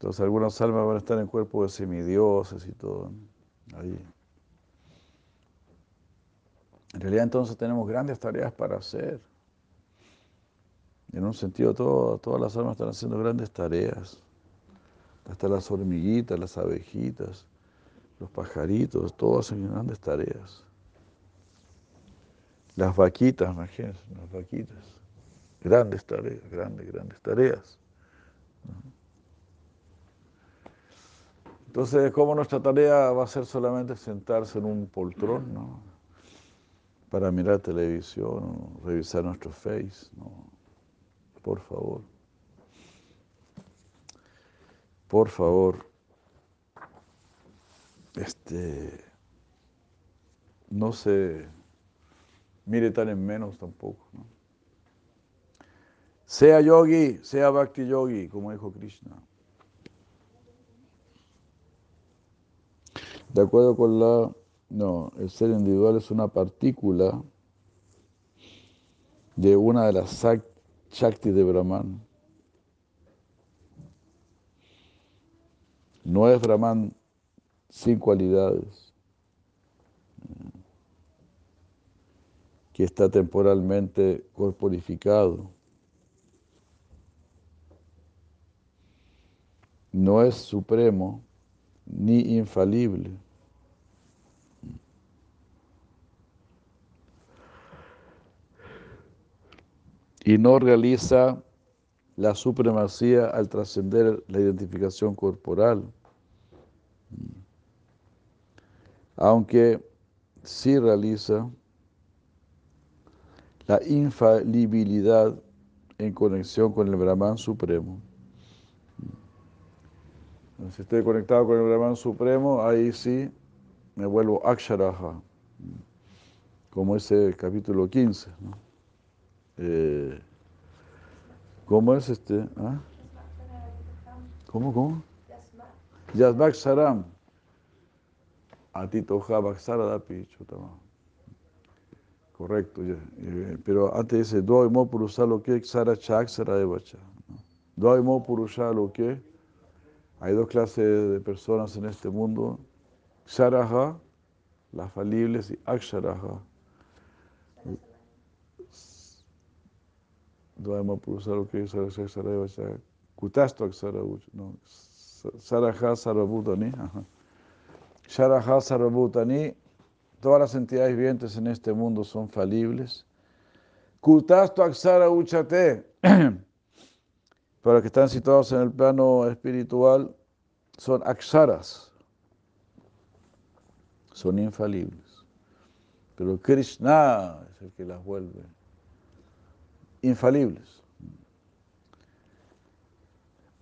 entonces algunas almas van a estar en cuerpo de semidioses y todo. Ahí. En realidad entonces tenemos grandes tareas para hacer. En un sentido todas las almas están haciendo grandes tareas. Hasta las hormiguitas, las abejitas, los pajaritos, todos hacen grandes tareas. Las vaquitas, imagínense, las vaquitas. Grandes tareas, grandes, grandes tareas. Entonces, ¿cómo nuestra tarea va a ser solamente sentarse en un poltrón, ¿no? Para mirar televisión, revisar nuestro face, ¿no? Por favor. Por favor. Este. No se mire tan en menos tampoco. Sea yogi, sea bhakti yogi, como dijo Krishna. De acuerdo con la... No, el ser individual es una partícula de una de las Shakti de Brahman. No es Brahman sin cualidades, que está temporalmente corporificado. No es supremo ni infalible. y no realiza la supremacía al trascender la identificación corporal. Aunque sí realiza la infalibilidad en conexión con el Brahman Supremo. Si estoy conectado con el Brahman Supremo, ahí sí me vuelvo Aksharaha, como ese capítulo 15. Eh, ¿Cómo es este? ¿Ah? ¿Cómo, cómo? Yazbak Saram. Atitoja Baksaradapi Correcto. Eh, pero antes dice, Doi mo purusa lo que Ksara Chaksara Evacha. Doi mo purusha lo que. Hay dos clases de personas en este mundo. Ksaraha, las falibles, y Aksharaha Dvaima Purusaro que Sarasareva Kutasto Sarauch, no, Saraja Sarabhutani, Sharaja Sarabhutani, todas las entidades vivientes en este mundo son falibles. Kutasto Aksara Uchate, para los que están situados en el plano espiritual, son aksharas, son infalibles. Pero Krishna es el que las vuelve infalibles.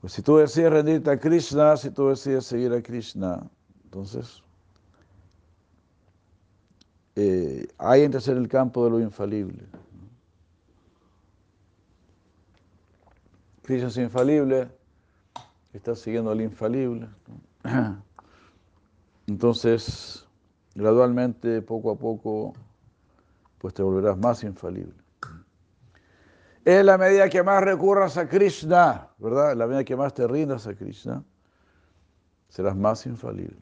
Pues si tú decides rendirte a Krishna, si tú decides seguir a Krishna, entonces eh, ahí entras en el campo de lo infalible. Krishna es infalible, estás siguiendo al infalible. Entonces, gradualmente, poco a poco, pues te volverás más infalible. En la medida que más recurras a Krishna, ¿verdad? En la medida que más te rindas a Krishna, serás más infalible.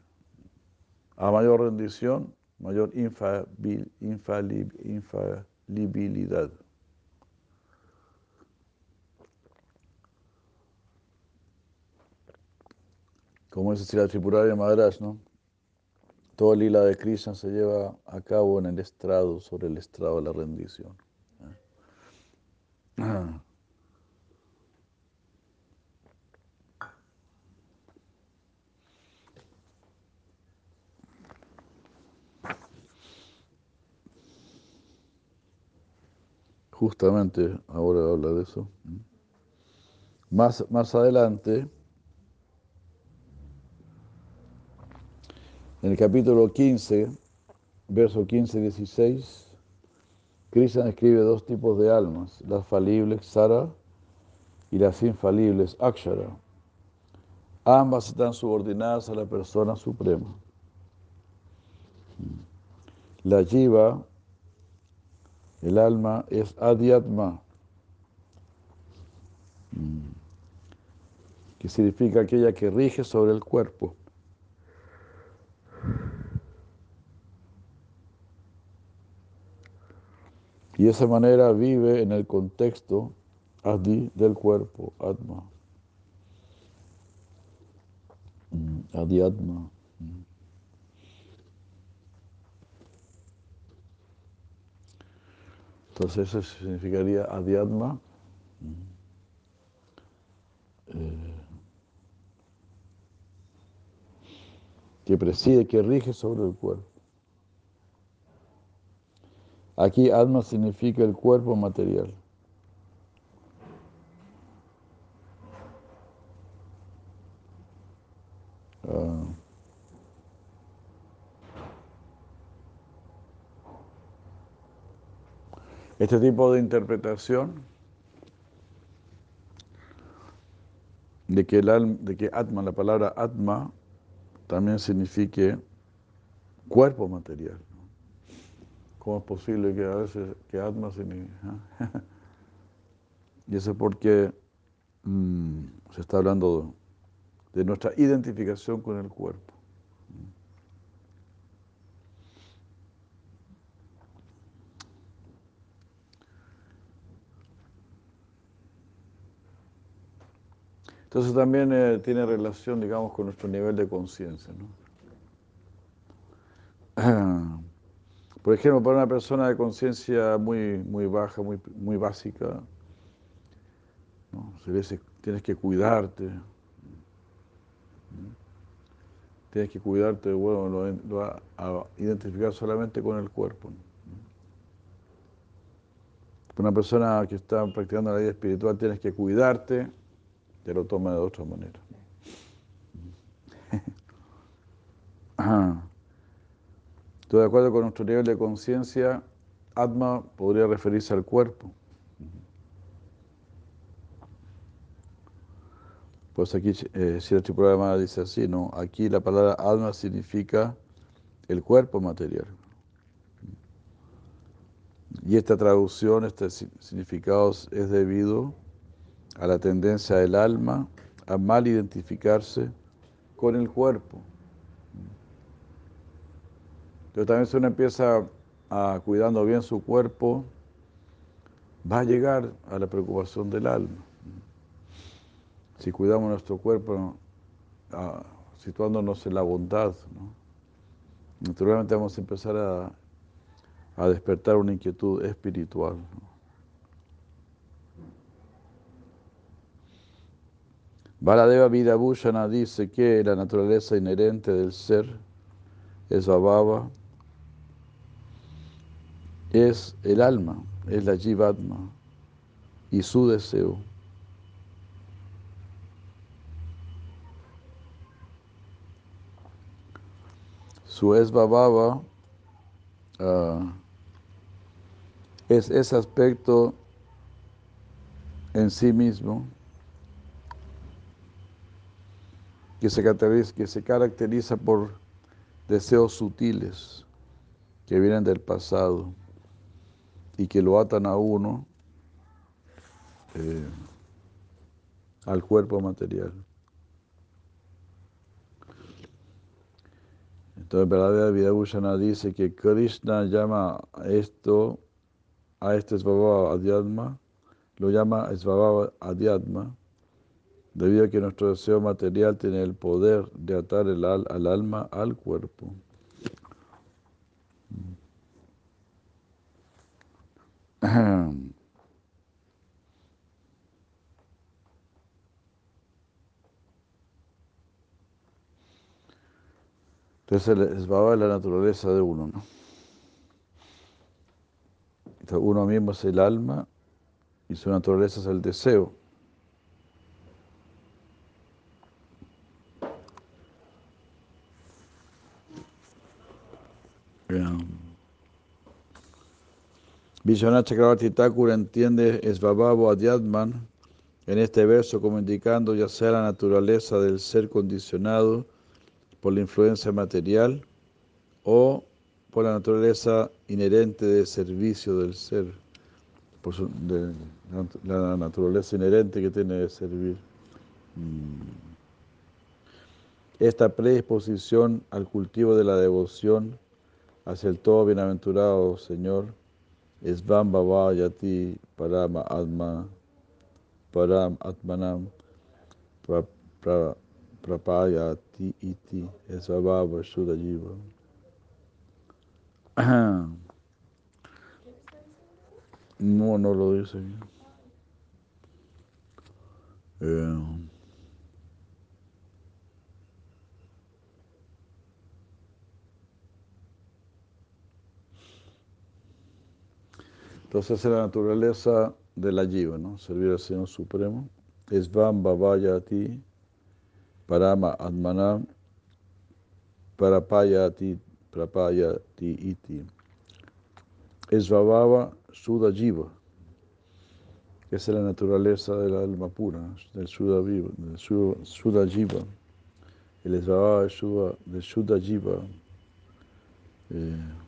A mayor rendición, mayor infalibilidad. Como dice la Tripurari Maharaj, ¿no? Toda lila de Krishna se lleva a cabo en el estrado, sobre el estrado de la rendición. Justamente ahora habla de eso. Más, más adelante, en el capítulo 15, verso 15-16, Krishna escribe dos tipos de almas, las falibles Sara y las infalibles Akshara. Ambas están subordinadas a la persona suprema. La Jiva, el alma, es Adhyatma, que significa aquella que rige sobre el cuerpo. Y esa manera vive en el contexto adi del cuerpo, atma. Mm, adi atma. Mm. Entonces eso significaría adiatma. Mm. Eh, que preside, que rige sobre el cuerpo. Aquí alma significa el cuerpo material. Ah. Este tipo de interpretación de que, el, de que Atma, la palabra Atma, también signifique cuerpo material. ¿Cómo es posible que a veces que Atma significa? y eso es porque mm, se está hablando de, nuestra identificación con el cuerpo. Entonces también eh, tiene relación, digamos, con nuestro nivel de conciencia. ¿no? Por ejemplo, para una persona de conciencia muy, muy baja, muy, muy básica, tienes que cuidarte. Tienes que cuidarte, bueno, lo, va a identificar solamente con el cuerpo. Para una persona que está practicando la vida espiritual, tienes que cuidarte, te lo toma de otra manera. De acuerdo con nuestro nivel de conciencia, Atma podría referirse al cuerpo. Pues aquí, eh, el programa dice así, ¿no? Aquí la palabra alma significa el cuerpo material. Y esta traducción, este significado es debido a la tendencia del alma a mal identificarse con el cuerpo. Pero también si uno empieza a cuidando bien su cuerpo, va a llegar a la preocupación del alma. Si cuidamos nuestro cuerpo, situándonos en la bondad, naturalmente vamos a empezar a, despertar una inquietud espiritual. Baladeva Vidabhushana dice que la naturaleza inherente del ser es Bababa, es el alma, es la Jivatma y su deseo. Su esbababa uh, es ese aspecto en sí mismo que se caracteriza, que se caracteriza por deseos sutiles que vienen del pasado y que lo atan a uno eh, al cuerpo material. Entonces, verdadera Vidabhushana dice que Krishna llama esto, a este Svabhava Adhyatma, lo llama Svabhava Adhyatma, debido a que nuestro deseo material tiene el poder de atar el al, al alma al cuerpo. Entonces es la naturaleza de uno, ¿no? Entonces, uno mismo es el alma y su naturaleza es el deseo. Vishwanath Chakravarti Thakur entiende Svabhavo Adhyatman en este verso como indicando ya sea la naturaleza del ser condicionado por la influencia material o por la naturaleza inherente de servicio del ser, por la naturaleza inherente que tiene de servir. Mm. Esta predisposición al cultivo de la devoción hacia el todo bienaventurado Señor es Bamba Yati Parama Atma Param Atmanam Prapayati iti esvabhava Shuddha Jiva. No, no lo dice entonces es la naturaleza de la jiva, ¿no? Servir al Señor Supremo. Es Vam ti Parama Atmanam Parapayati Prapayati Iti. Esvabhava Shuddha Jiva. Esa es la naturaleza del alma pura, del Shuddha, viva, del Shuddha Jiva. El Esvabhava del Shuddha Jiva. Eh,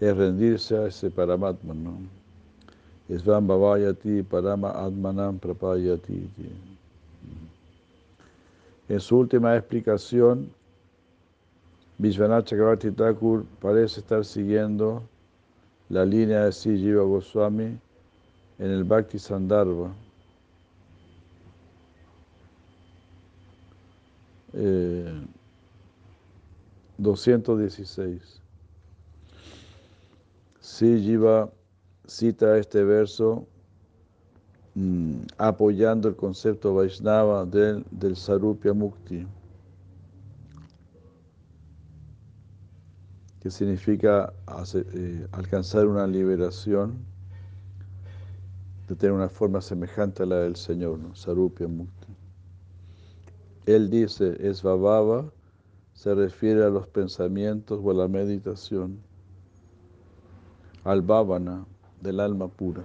es rendirse a ese Paramatma, ¿no? Svam Bhavayati Parama Atmanam Prapayati. En su última explicación, Vishwanath Chakravarti Thakur parece estar siguiendo la línea de Sri Jiva Goswami en el Bhakti Sandarbha. Eh, 216. Sri Jiva cita este verso mm, apoyando el concepto Vaishnava del, del Sarupya Mukti, que significa eh, alcanzar una liberación, de tener una forma semejante a la del Señor, ¿no? Sarupya Mukti. Él dice, es Bababa, se refiere a los pensamientos o a la meditación, al Bhavana, del alma pura.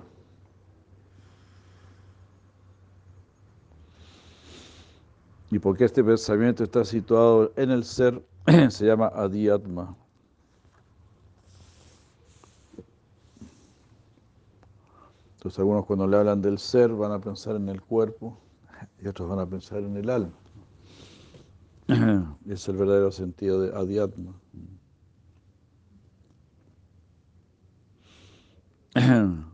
Y porque este pensamiento está situado en el ser, se llama Adhyatma. Entonces algunos cuando le hablan del ser van a pensar en el cuerpo y otros van a pensar en el alma. Es el verdadero sentido de Adhyatma.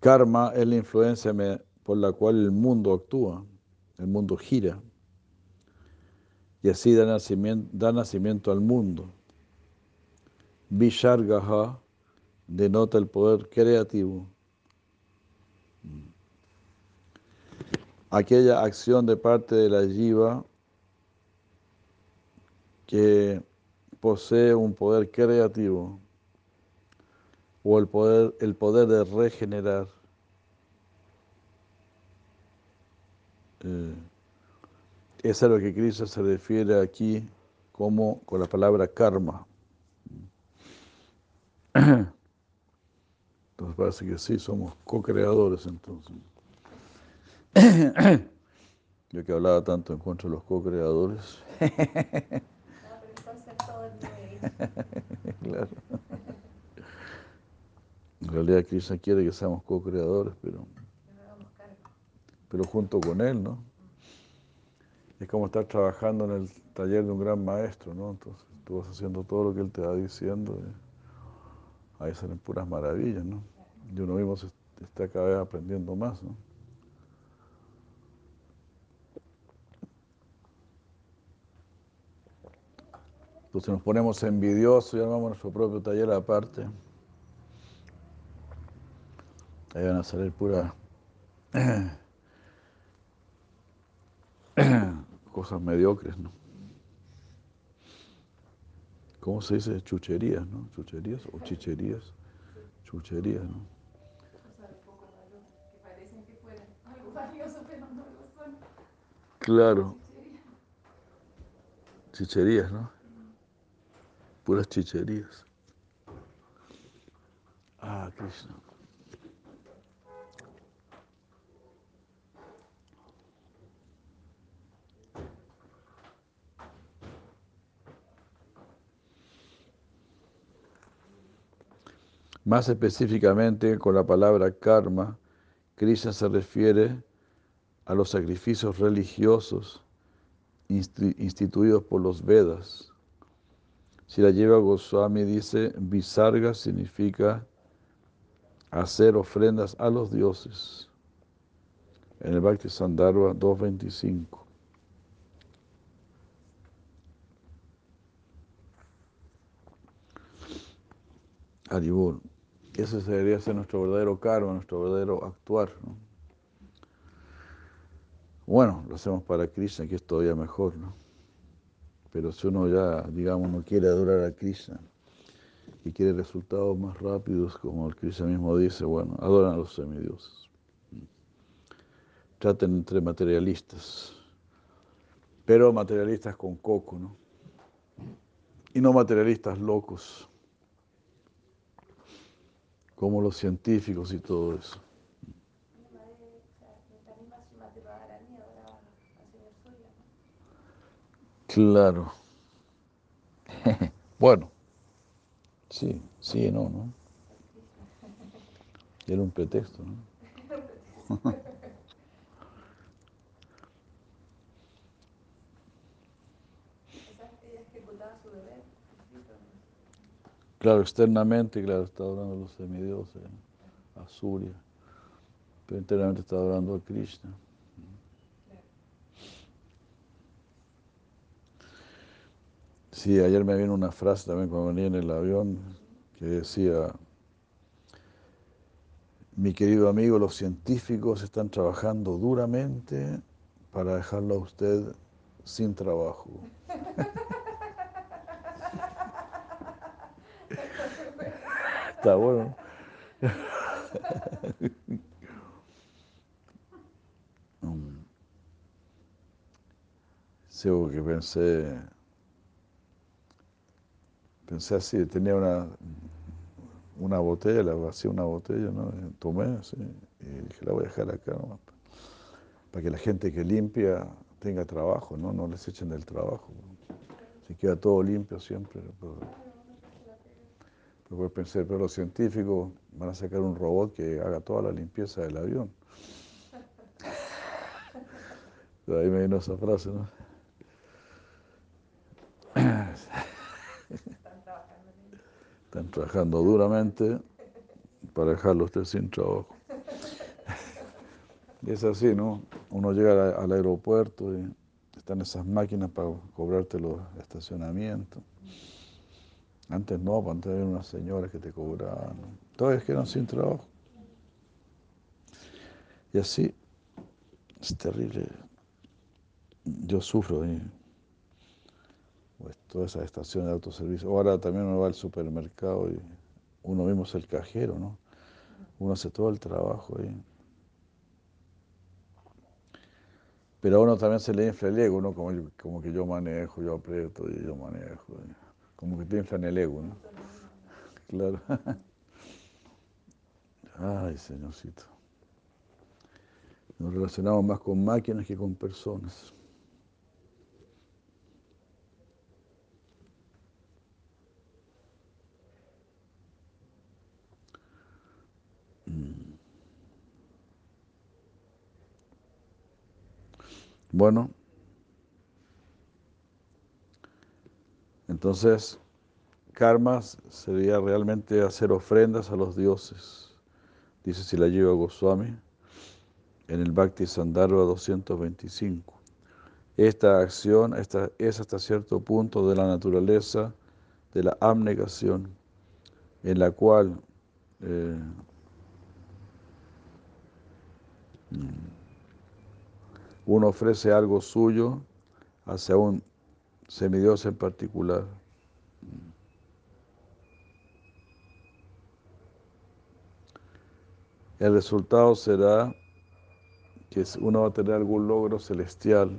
Karma es la influencia por la cual el mundo actúa, el mundo gira, y así da nacimiento, al mundo. Vishargaha denota el poder creativo. Aquella acción de parte de la jiva que posee un poder creativo o el poder, el poder de regenerar. Eh, es a lo que Cristo se refiere aquí como con la palabra karma. Entonces parece que sí, somos co-creadores entonces. Yo que hablaba tanto en contra de los co-creadores. claro. En realidad Krishna quiere que seamos co-creadores, pero, pero junto con Él, ¿no? Es como estar trabajando en el taller de un gran maestro, ¿no? Entonces tú vas haciendo todo lo que Él te va diciendo. Ahí salen puras maravillas, ¿no? Y uno mismo está cada vez aprendiendo más, ¿no? Entonces nos ponemos envidiosos y armamos nuestro propio taller aparte. Ahí van a salir puras cosas mediocres, ¿no? ¿Cómo se dice? Chucherías, ¿no? Chucherías o chicherías. Chucherías, ¿no? Claro. Chicherías, ¿no? Puras chicherías. Ah, Krishna. Más específicamente, con la palabra karma, Krishna se refiere a los sacrificios religiosos instituidos por los Vedas si la lleva Goswami dice, Visarga significa hacer ofrendas a los dioses. En el Bhakti Sandharva 2.25. Aribur. Ese debería ser nuestro verdadero karma, nuestro verdadero actuar. Bueno, lo hacemos para Krishna, que es todavía mejor, ¿no? Pero si uno ya, digamos, no quiere adorar a Krishna y quiere resultados más rápidos, como el Krishna mismo dice, bueno, adoran a los semidioses. Traten entre materialistas, pero materialistas con coco, ¿no? Y no materialistas locos, como los científicos y todo eso. Claro. bueno. Sí, sí, no, ¿no? Era un pretexto, ¿no? Claro, externamente, claro, está adorando a los semidioses, a Surya, pero internamente está adorando a Krishna. Sí, ayer me vino una frase también cuando venía en el avión que decía, mi querido amigo, los científicos están trabajando duramente para dejarlo a usted sin trabajo. Está bueno. Mm. Sí, que pensé, pensé así, tenía una, una botella, la vacié una botella, ¿no? tomé así, y dije, la voy a dejar acá nomás, para que la gente que limpia tenga trabajo, ¿no? No les echen del trabajo. Si queda todo limpio siempre. Pero, pero pensé, pero los científicos van a sacar un robot que haga toda la limpieza del avión. ahí me vino esa frase, ¿no? Están trabajando duramente para dejarlo usted sin trabajo. Y es así, ¿no? Uno llega al aeropuerto y están esas máquinas para cobrarte los estacionamientos. Antes no, antes había unas señoras que te cobraban. Todos quedan sin trabajo. Y así, es terrible. Yo sufro ahí. Todas esas estaciones de autoservicio. Ahora también uno va al supermercado y uno mismo es el cajero, ¿no? Uno hace todo el trabajo ahí. Pero a uno también se le infla el ego, ¿no? Como, como que yo manejo, yo aprieto y yo manejo. Como que te inflan el ego, ¿no? Claro. Ay, señorcito. Nos relacionamos más con máquinas que con personas. Bueno, entonces karma sería realmente hacer ofrendas a los dioses, dice si la lleva Goswami en el Bhakti Sandharva 225. Esta acción esta, es hasta cierto punto de la naturaleza de la abnegación, en la cual eh, uno ofrece algo suyo hacia un semidios en particular. El resultado será que uno va a tener algún logro celestial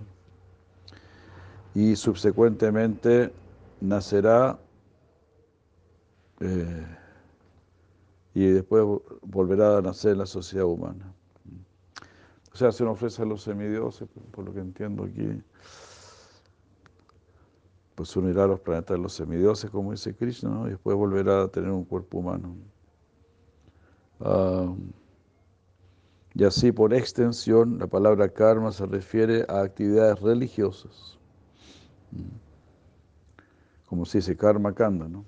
y subsecuentemente nacerá eh, y después volverá a nacer en la sociedad humana. O sea, se nos ofrece a los semidioses, por lo que entiendo aquí, pues unirá a los planetas de los semidioses, como dice Krishna, y después volverá a tener un cuerpo humano. Ah, y así, por extensión, la palabra karma se refiere a actividades religiosas. Como se dice karma kanda, ¿no?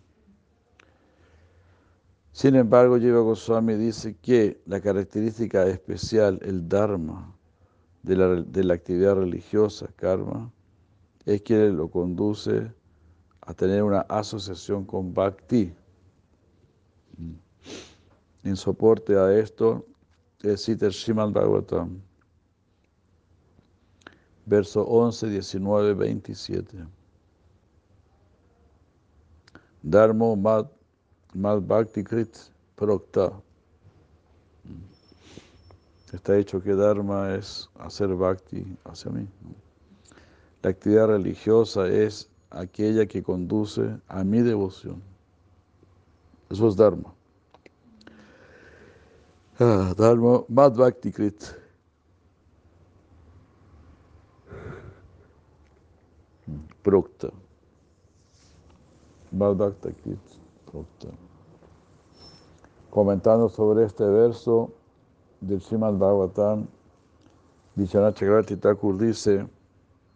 Sin embargo, Jiva Goswami dice que la característica especial, el dharma, de la, de la actividad religiosa, karma, es que lo conduce a tener una asociación con bhakti. Mm. En soporte a esto, cita el Srimad Bhagavatam, verso 11, 19, 27. Dharma Mad Mal Bhakti Krit Prokta. Está dicho que Dharma es hacer Bhakti hacia mí. La actividad religiosa es aquella que conduce a mi devoción. Eso es Dharma. Ah, dharma Mad Bhakti Krit. Prokta. Mad Bhakti Krit Prokta comentando sobre este verso del Srimad Bhagavatam, Vishwanath Thakur dice,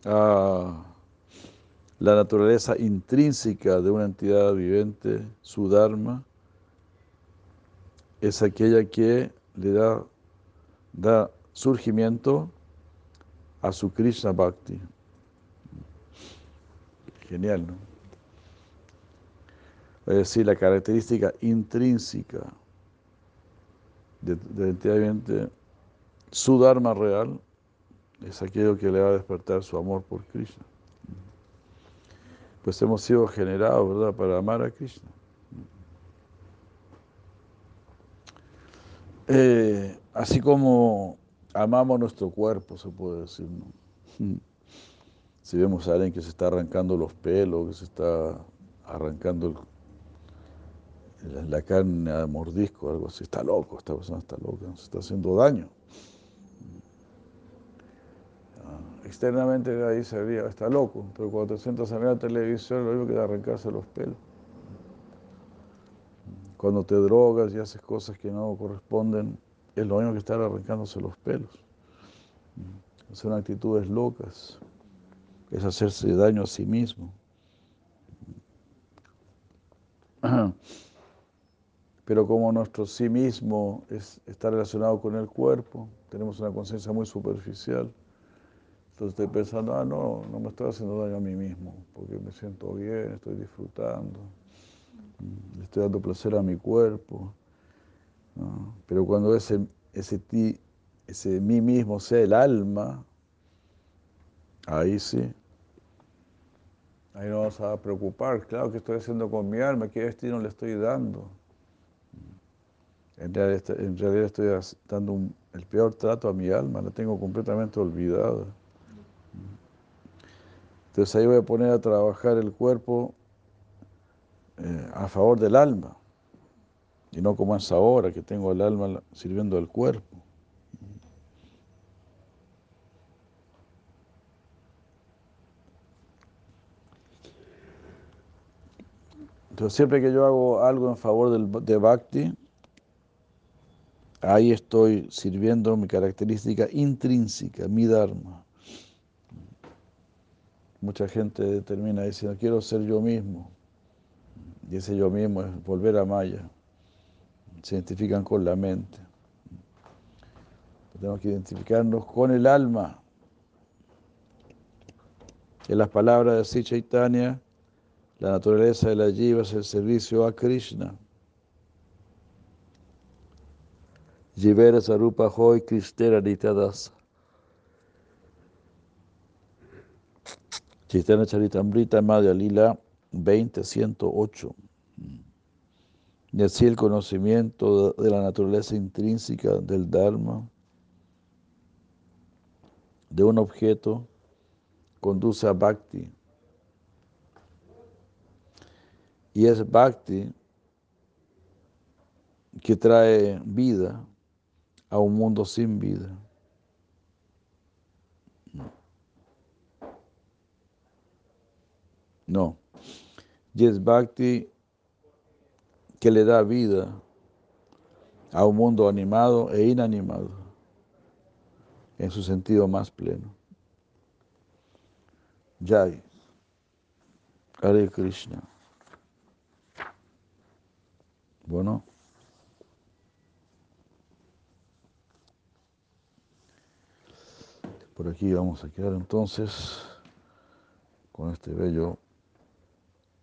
ah, la naturaleza intrínseca de una entidad viviente, su Dharma, es aquella que le da, da surgimiento a su Krishna Bhakti. Genial, ¿no? Es decir, la característica intrínseca definitivamente su Dharma real es aquello que le va a despertar su amor por Krishna. Pues hemos sido generados, ¿verdad?, para amar a Krishna. Eh, así como amamos nuestro cuerpo, se puede decir, Si vemos a alguien que se está arrancando los pelos, que se está arrancando el la carne a mordisco, algo así, está loco, esta persona está loca, se está haciendo daño. Ah, externamente ahí se veía, está loco, pero cuando te sientas a la televisión, lo único que arrancarse los pelos. Cuando te drogas y haces cosas que no corresponden, es lo mismo que estar arrancándose los pelos. Son actitudes locas, es hacerse daño a sí mismo. pero como nuestro sí mismo está relacionado con el cuerpo, tenemos una conciencia muy superficial, entonces estoy pensando, ah, no, no me estoy haciendo daño a mí mismo, porque me siento bien, estoy disfrutando. Le estoy dando placer a mi cuerpo. Pero cuando ese, ese, ti, ese mí mismo sea el alma, ahí sí. Ahí no vamos a preocupar. Claro, ¿qué estoy haciendo con mi alma? ¿Qué destino le estoy dando? En realidad, estoy dando el peor trato a mi alma, la tengo completamente olvidada. Entonces ahí voy a poner a trabajar el cuerpo eh, a favor del alma. Y no como es ahora, que tengo el alma sirviendo al cuerpo. Entonces siempre que yo hago algo en favor del, de Bhakti, ahí estoy sirviendo mi característica intrínseca, mi Dharma. Mucha gente termina diciendo, quiero ser yo mismo. Y ese yo mismo es volver a Maya. Se identifican con la mente. Tenemos que identificarnos con el alma. En las palabras de Sri Chaitanya, la naturaleza de la jiva es el servicio a Krishna. Jivera Sarupa Hoy Kristera Nitadasa. Chaitanya Charitamrita Madhya Lila 20.108. Y así el conocimiento de la naturaleza intrínseca del Dharma de un objeto conduce a Bhakti. Y es Bhakti que trae vida a un mundo sin vida. No. Y es Bhakti que le da vida a un mundo animado e inanimado en su sentido más pleno. Jai. Hare Krishna. Bueno. Por aquí vamos a quedar entonces con este bello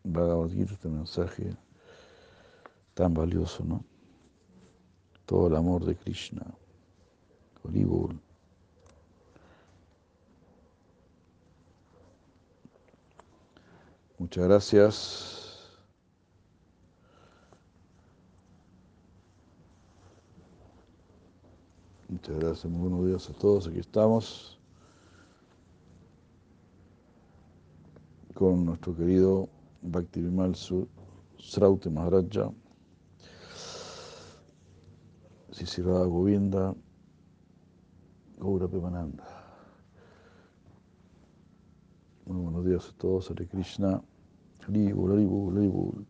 Bhagavad Gita, este mensaje tan valioso, ¿no? Todo el amor de Krishna. Hollywood. Muchas gracias. Muchas gracias, muy buenos días a todos. Aquí estamos con nuestro querido Bhakti Vimal Sraute Maharaja, Sisirada Govinda, Gaura Pemananda. Muy buenos días a todos, Hare Krishna, Hari Bol,